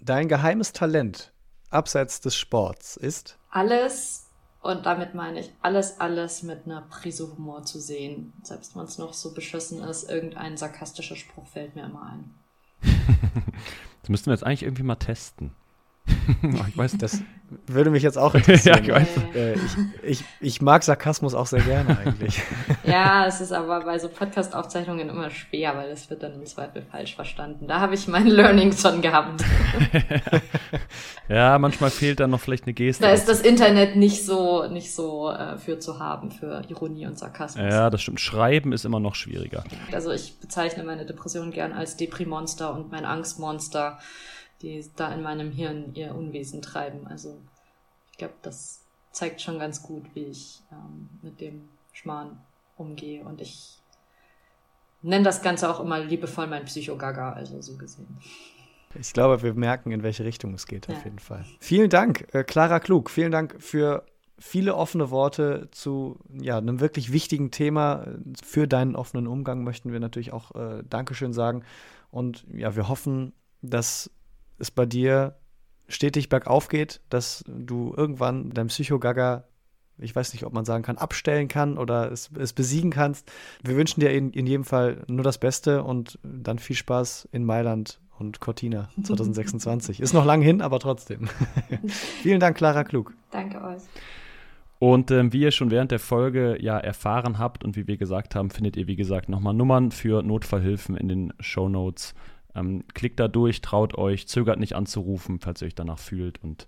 Dein geheimes Talent abseits des Sports ist? Alles, und damit meine ich alles, alles mit einer Prise Humor zu sehen. Selbst wenn es noch so beschissen ist, irgendein sarkastischer Spruch fällt mir immer ein. das müssten wir jetzt eigentlich irgendwie mal testen. ich weiß, das würde mich jetzt auch interessieren. ja, ich, äh, ich, ich, ich, mag Sarkasmus auch sehr gerne eigentlich. ja, es ist aber bei so Podcast-Aufzeichnungen immer schwer, weil es wird dann im Zweifel falsch verstanden. Da habe ich mein Learning schon gehabt. ja, manchmal fehlt dann noch vielleicht eine Geste. Da ist das Internet nicht so, nicht so äh, für zu haben, für Ironie und Sarkasmus. Ja, das stimmt. Schreiben ist immer noch schwieriger. Also ich bezeichne meine Depression gern als Deprimonster und mein Angstmonster die da in meinem Hirn ihr Unwesen treiben. Also ich glaube, das zeigt schon ganz gut, wie ich ähm, mit dem Schmarrn umgehe. Und ich nenne das Ganze auch immer liebevoll mein Psychogaga, also so gesehen. Ich glaube, wir merken, in welche Richtung es geht, ja. auf jeden Fall. Vielen Dank, äh, Clara Klug. Vielen Dank für viele offene Worte zu ja, einem wirklich wichtigen Thema. Für deinen offenen Umgang möchten wir natürlich auch äh, Dankeschön sagen. Und ja, wir hoffen, dass es bei dir stetig bergauf geht, dass du irgendwann dein Psychogaga, ich weiß nicht, ob man sagen kann, abstellen kann oder es, es besiegen kannst. Wir wünschen dir in, in jedem Fall nur das Beste und dann viel Spaß in Mailand und Cortina 2026. Ist noch lang hin, aber trotzdem. Vielen Dank, Clara Klug. Danke euch. Und ähm, wie ihr schon während der Folge ja erfahren habt und wie wir gesagt haben, findet ihr, wie gesagt, nochmal Nummern für Notfallhilfen in den Show Notes ähm, klickt da durch, traut euch, zögert nicht anzurufen, falls ihr euch danach fühlt und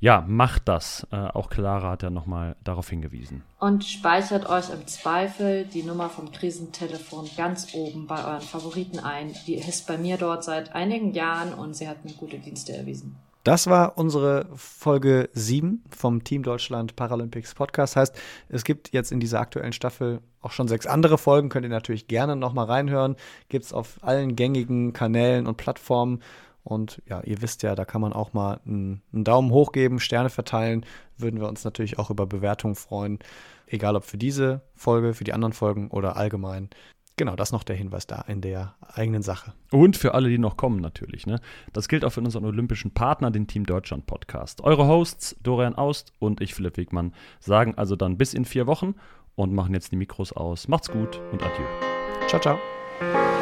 ja, macht das. Äh, auch Clara hat ja nochmal darauf hingewiesen. Und speichert euch im Zweifel die Nummer vom Krisentelefon ganz oben bei euren Favoriten ein. Die ist bei mir dort seit einigen Jahren und sie hat mir gute Dienste erwiesen. Das war unsere Folge 7 vom Team Deutschland Paralympics Podcast. Heißt, es gibt jetzt in dieser aktuellen Staffel auch schon sechs andere Folgen. Könnt ihr natürlich gerne nochmal reinhören. Gibt es auf allen gängigen Kanälen und Plattformen. Und ja, ihr wisst ja, da kann man auch mal einen, Daumen hoch geben, Sterne verteilen. Würden wir uns natürlich auch über Bewertungen freuen. Egal ob für diese Folge, für die anderen Folgen oder allgemein. Genau, das noch der Hinweis da in der eigenen Sache. Und für alle, die noch kommen natürlich. Ne? Das gilt auch für unseren olympischen Partner, den Team Deutschland Podcast. Eure Hosts Dorian Aust und ich, Philipp Wegmann, sagen also dann bis in vier Wochen und machen jetzt die Mikros aus. Macht's gut und adieu. Ciao, ciao.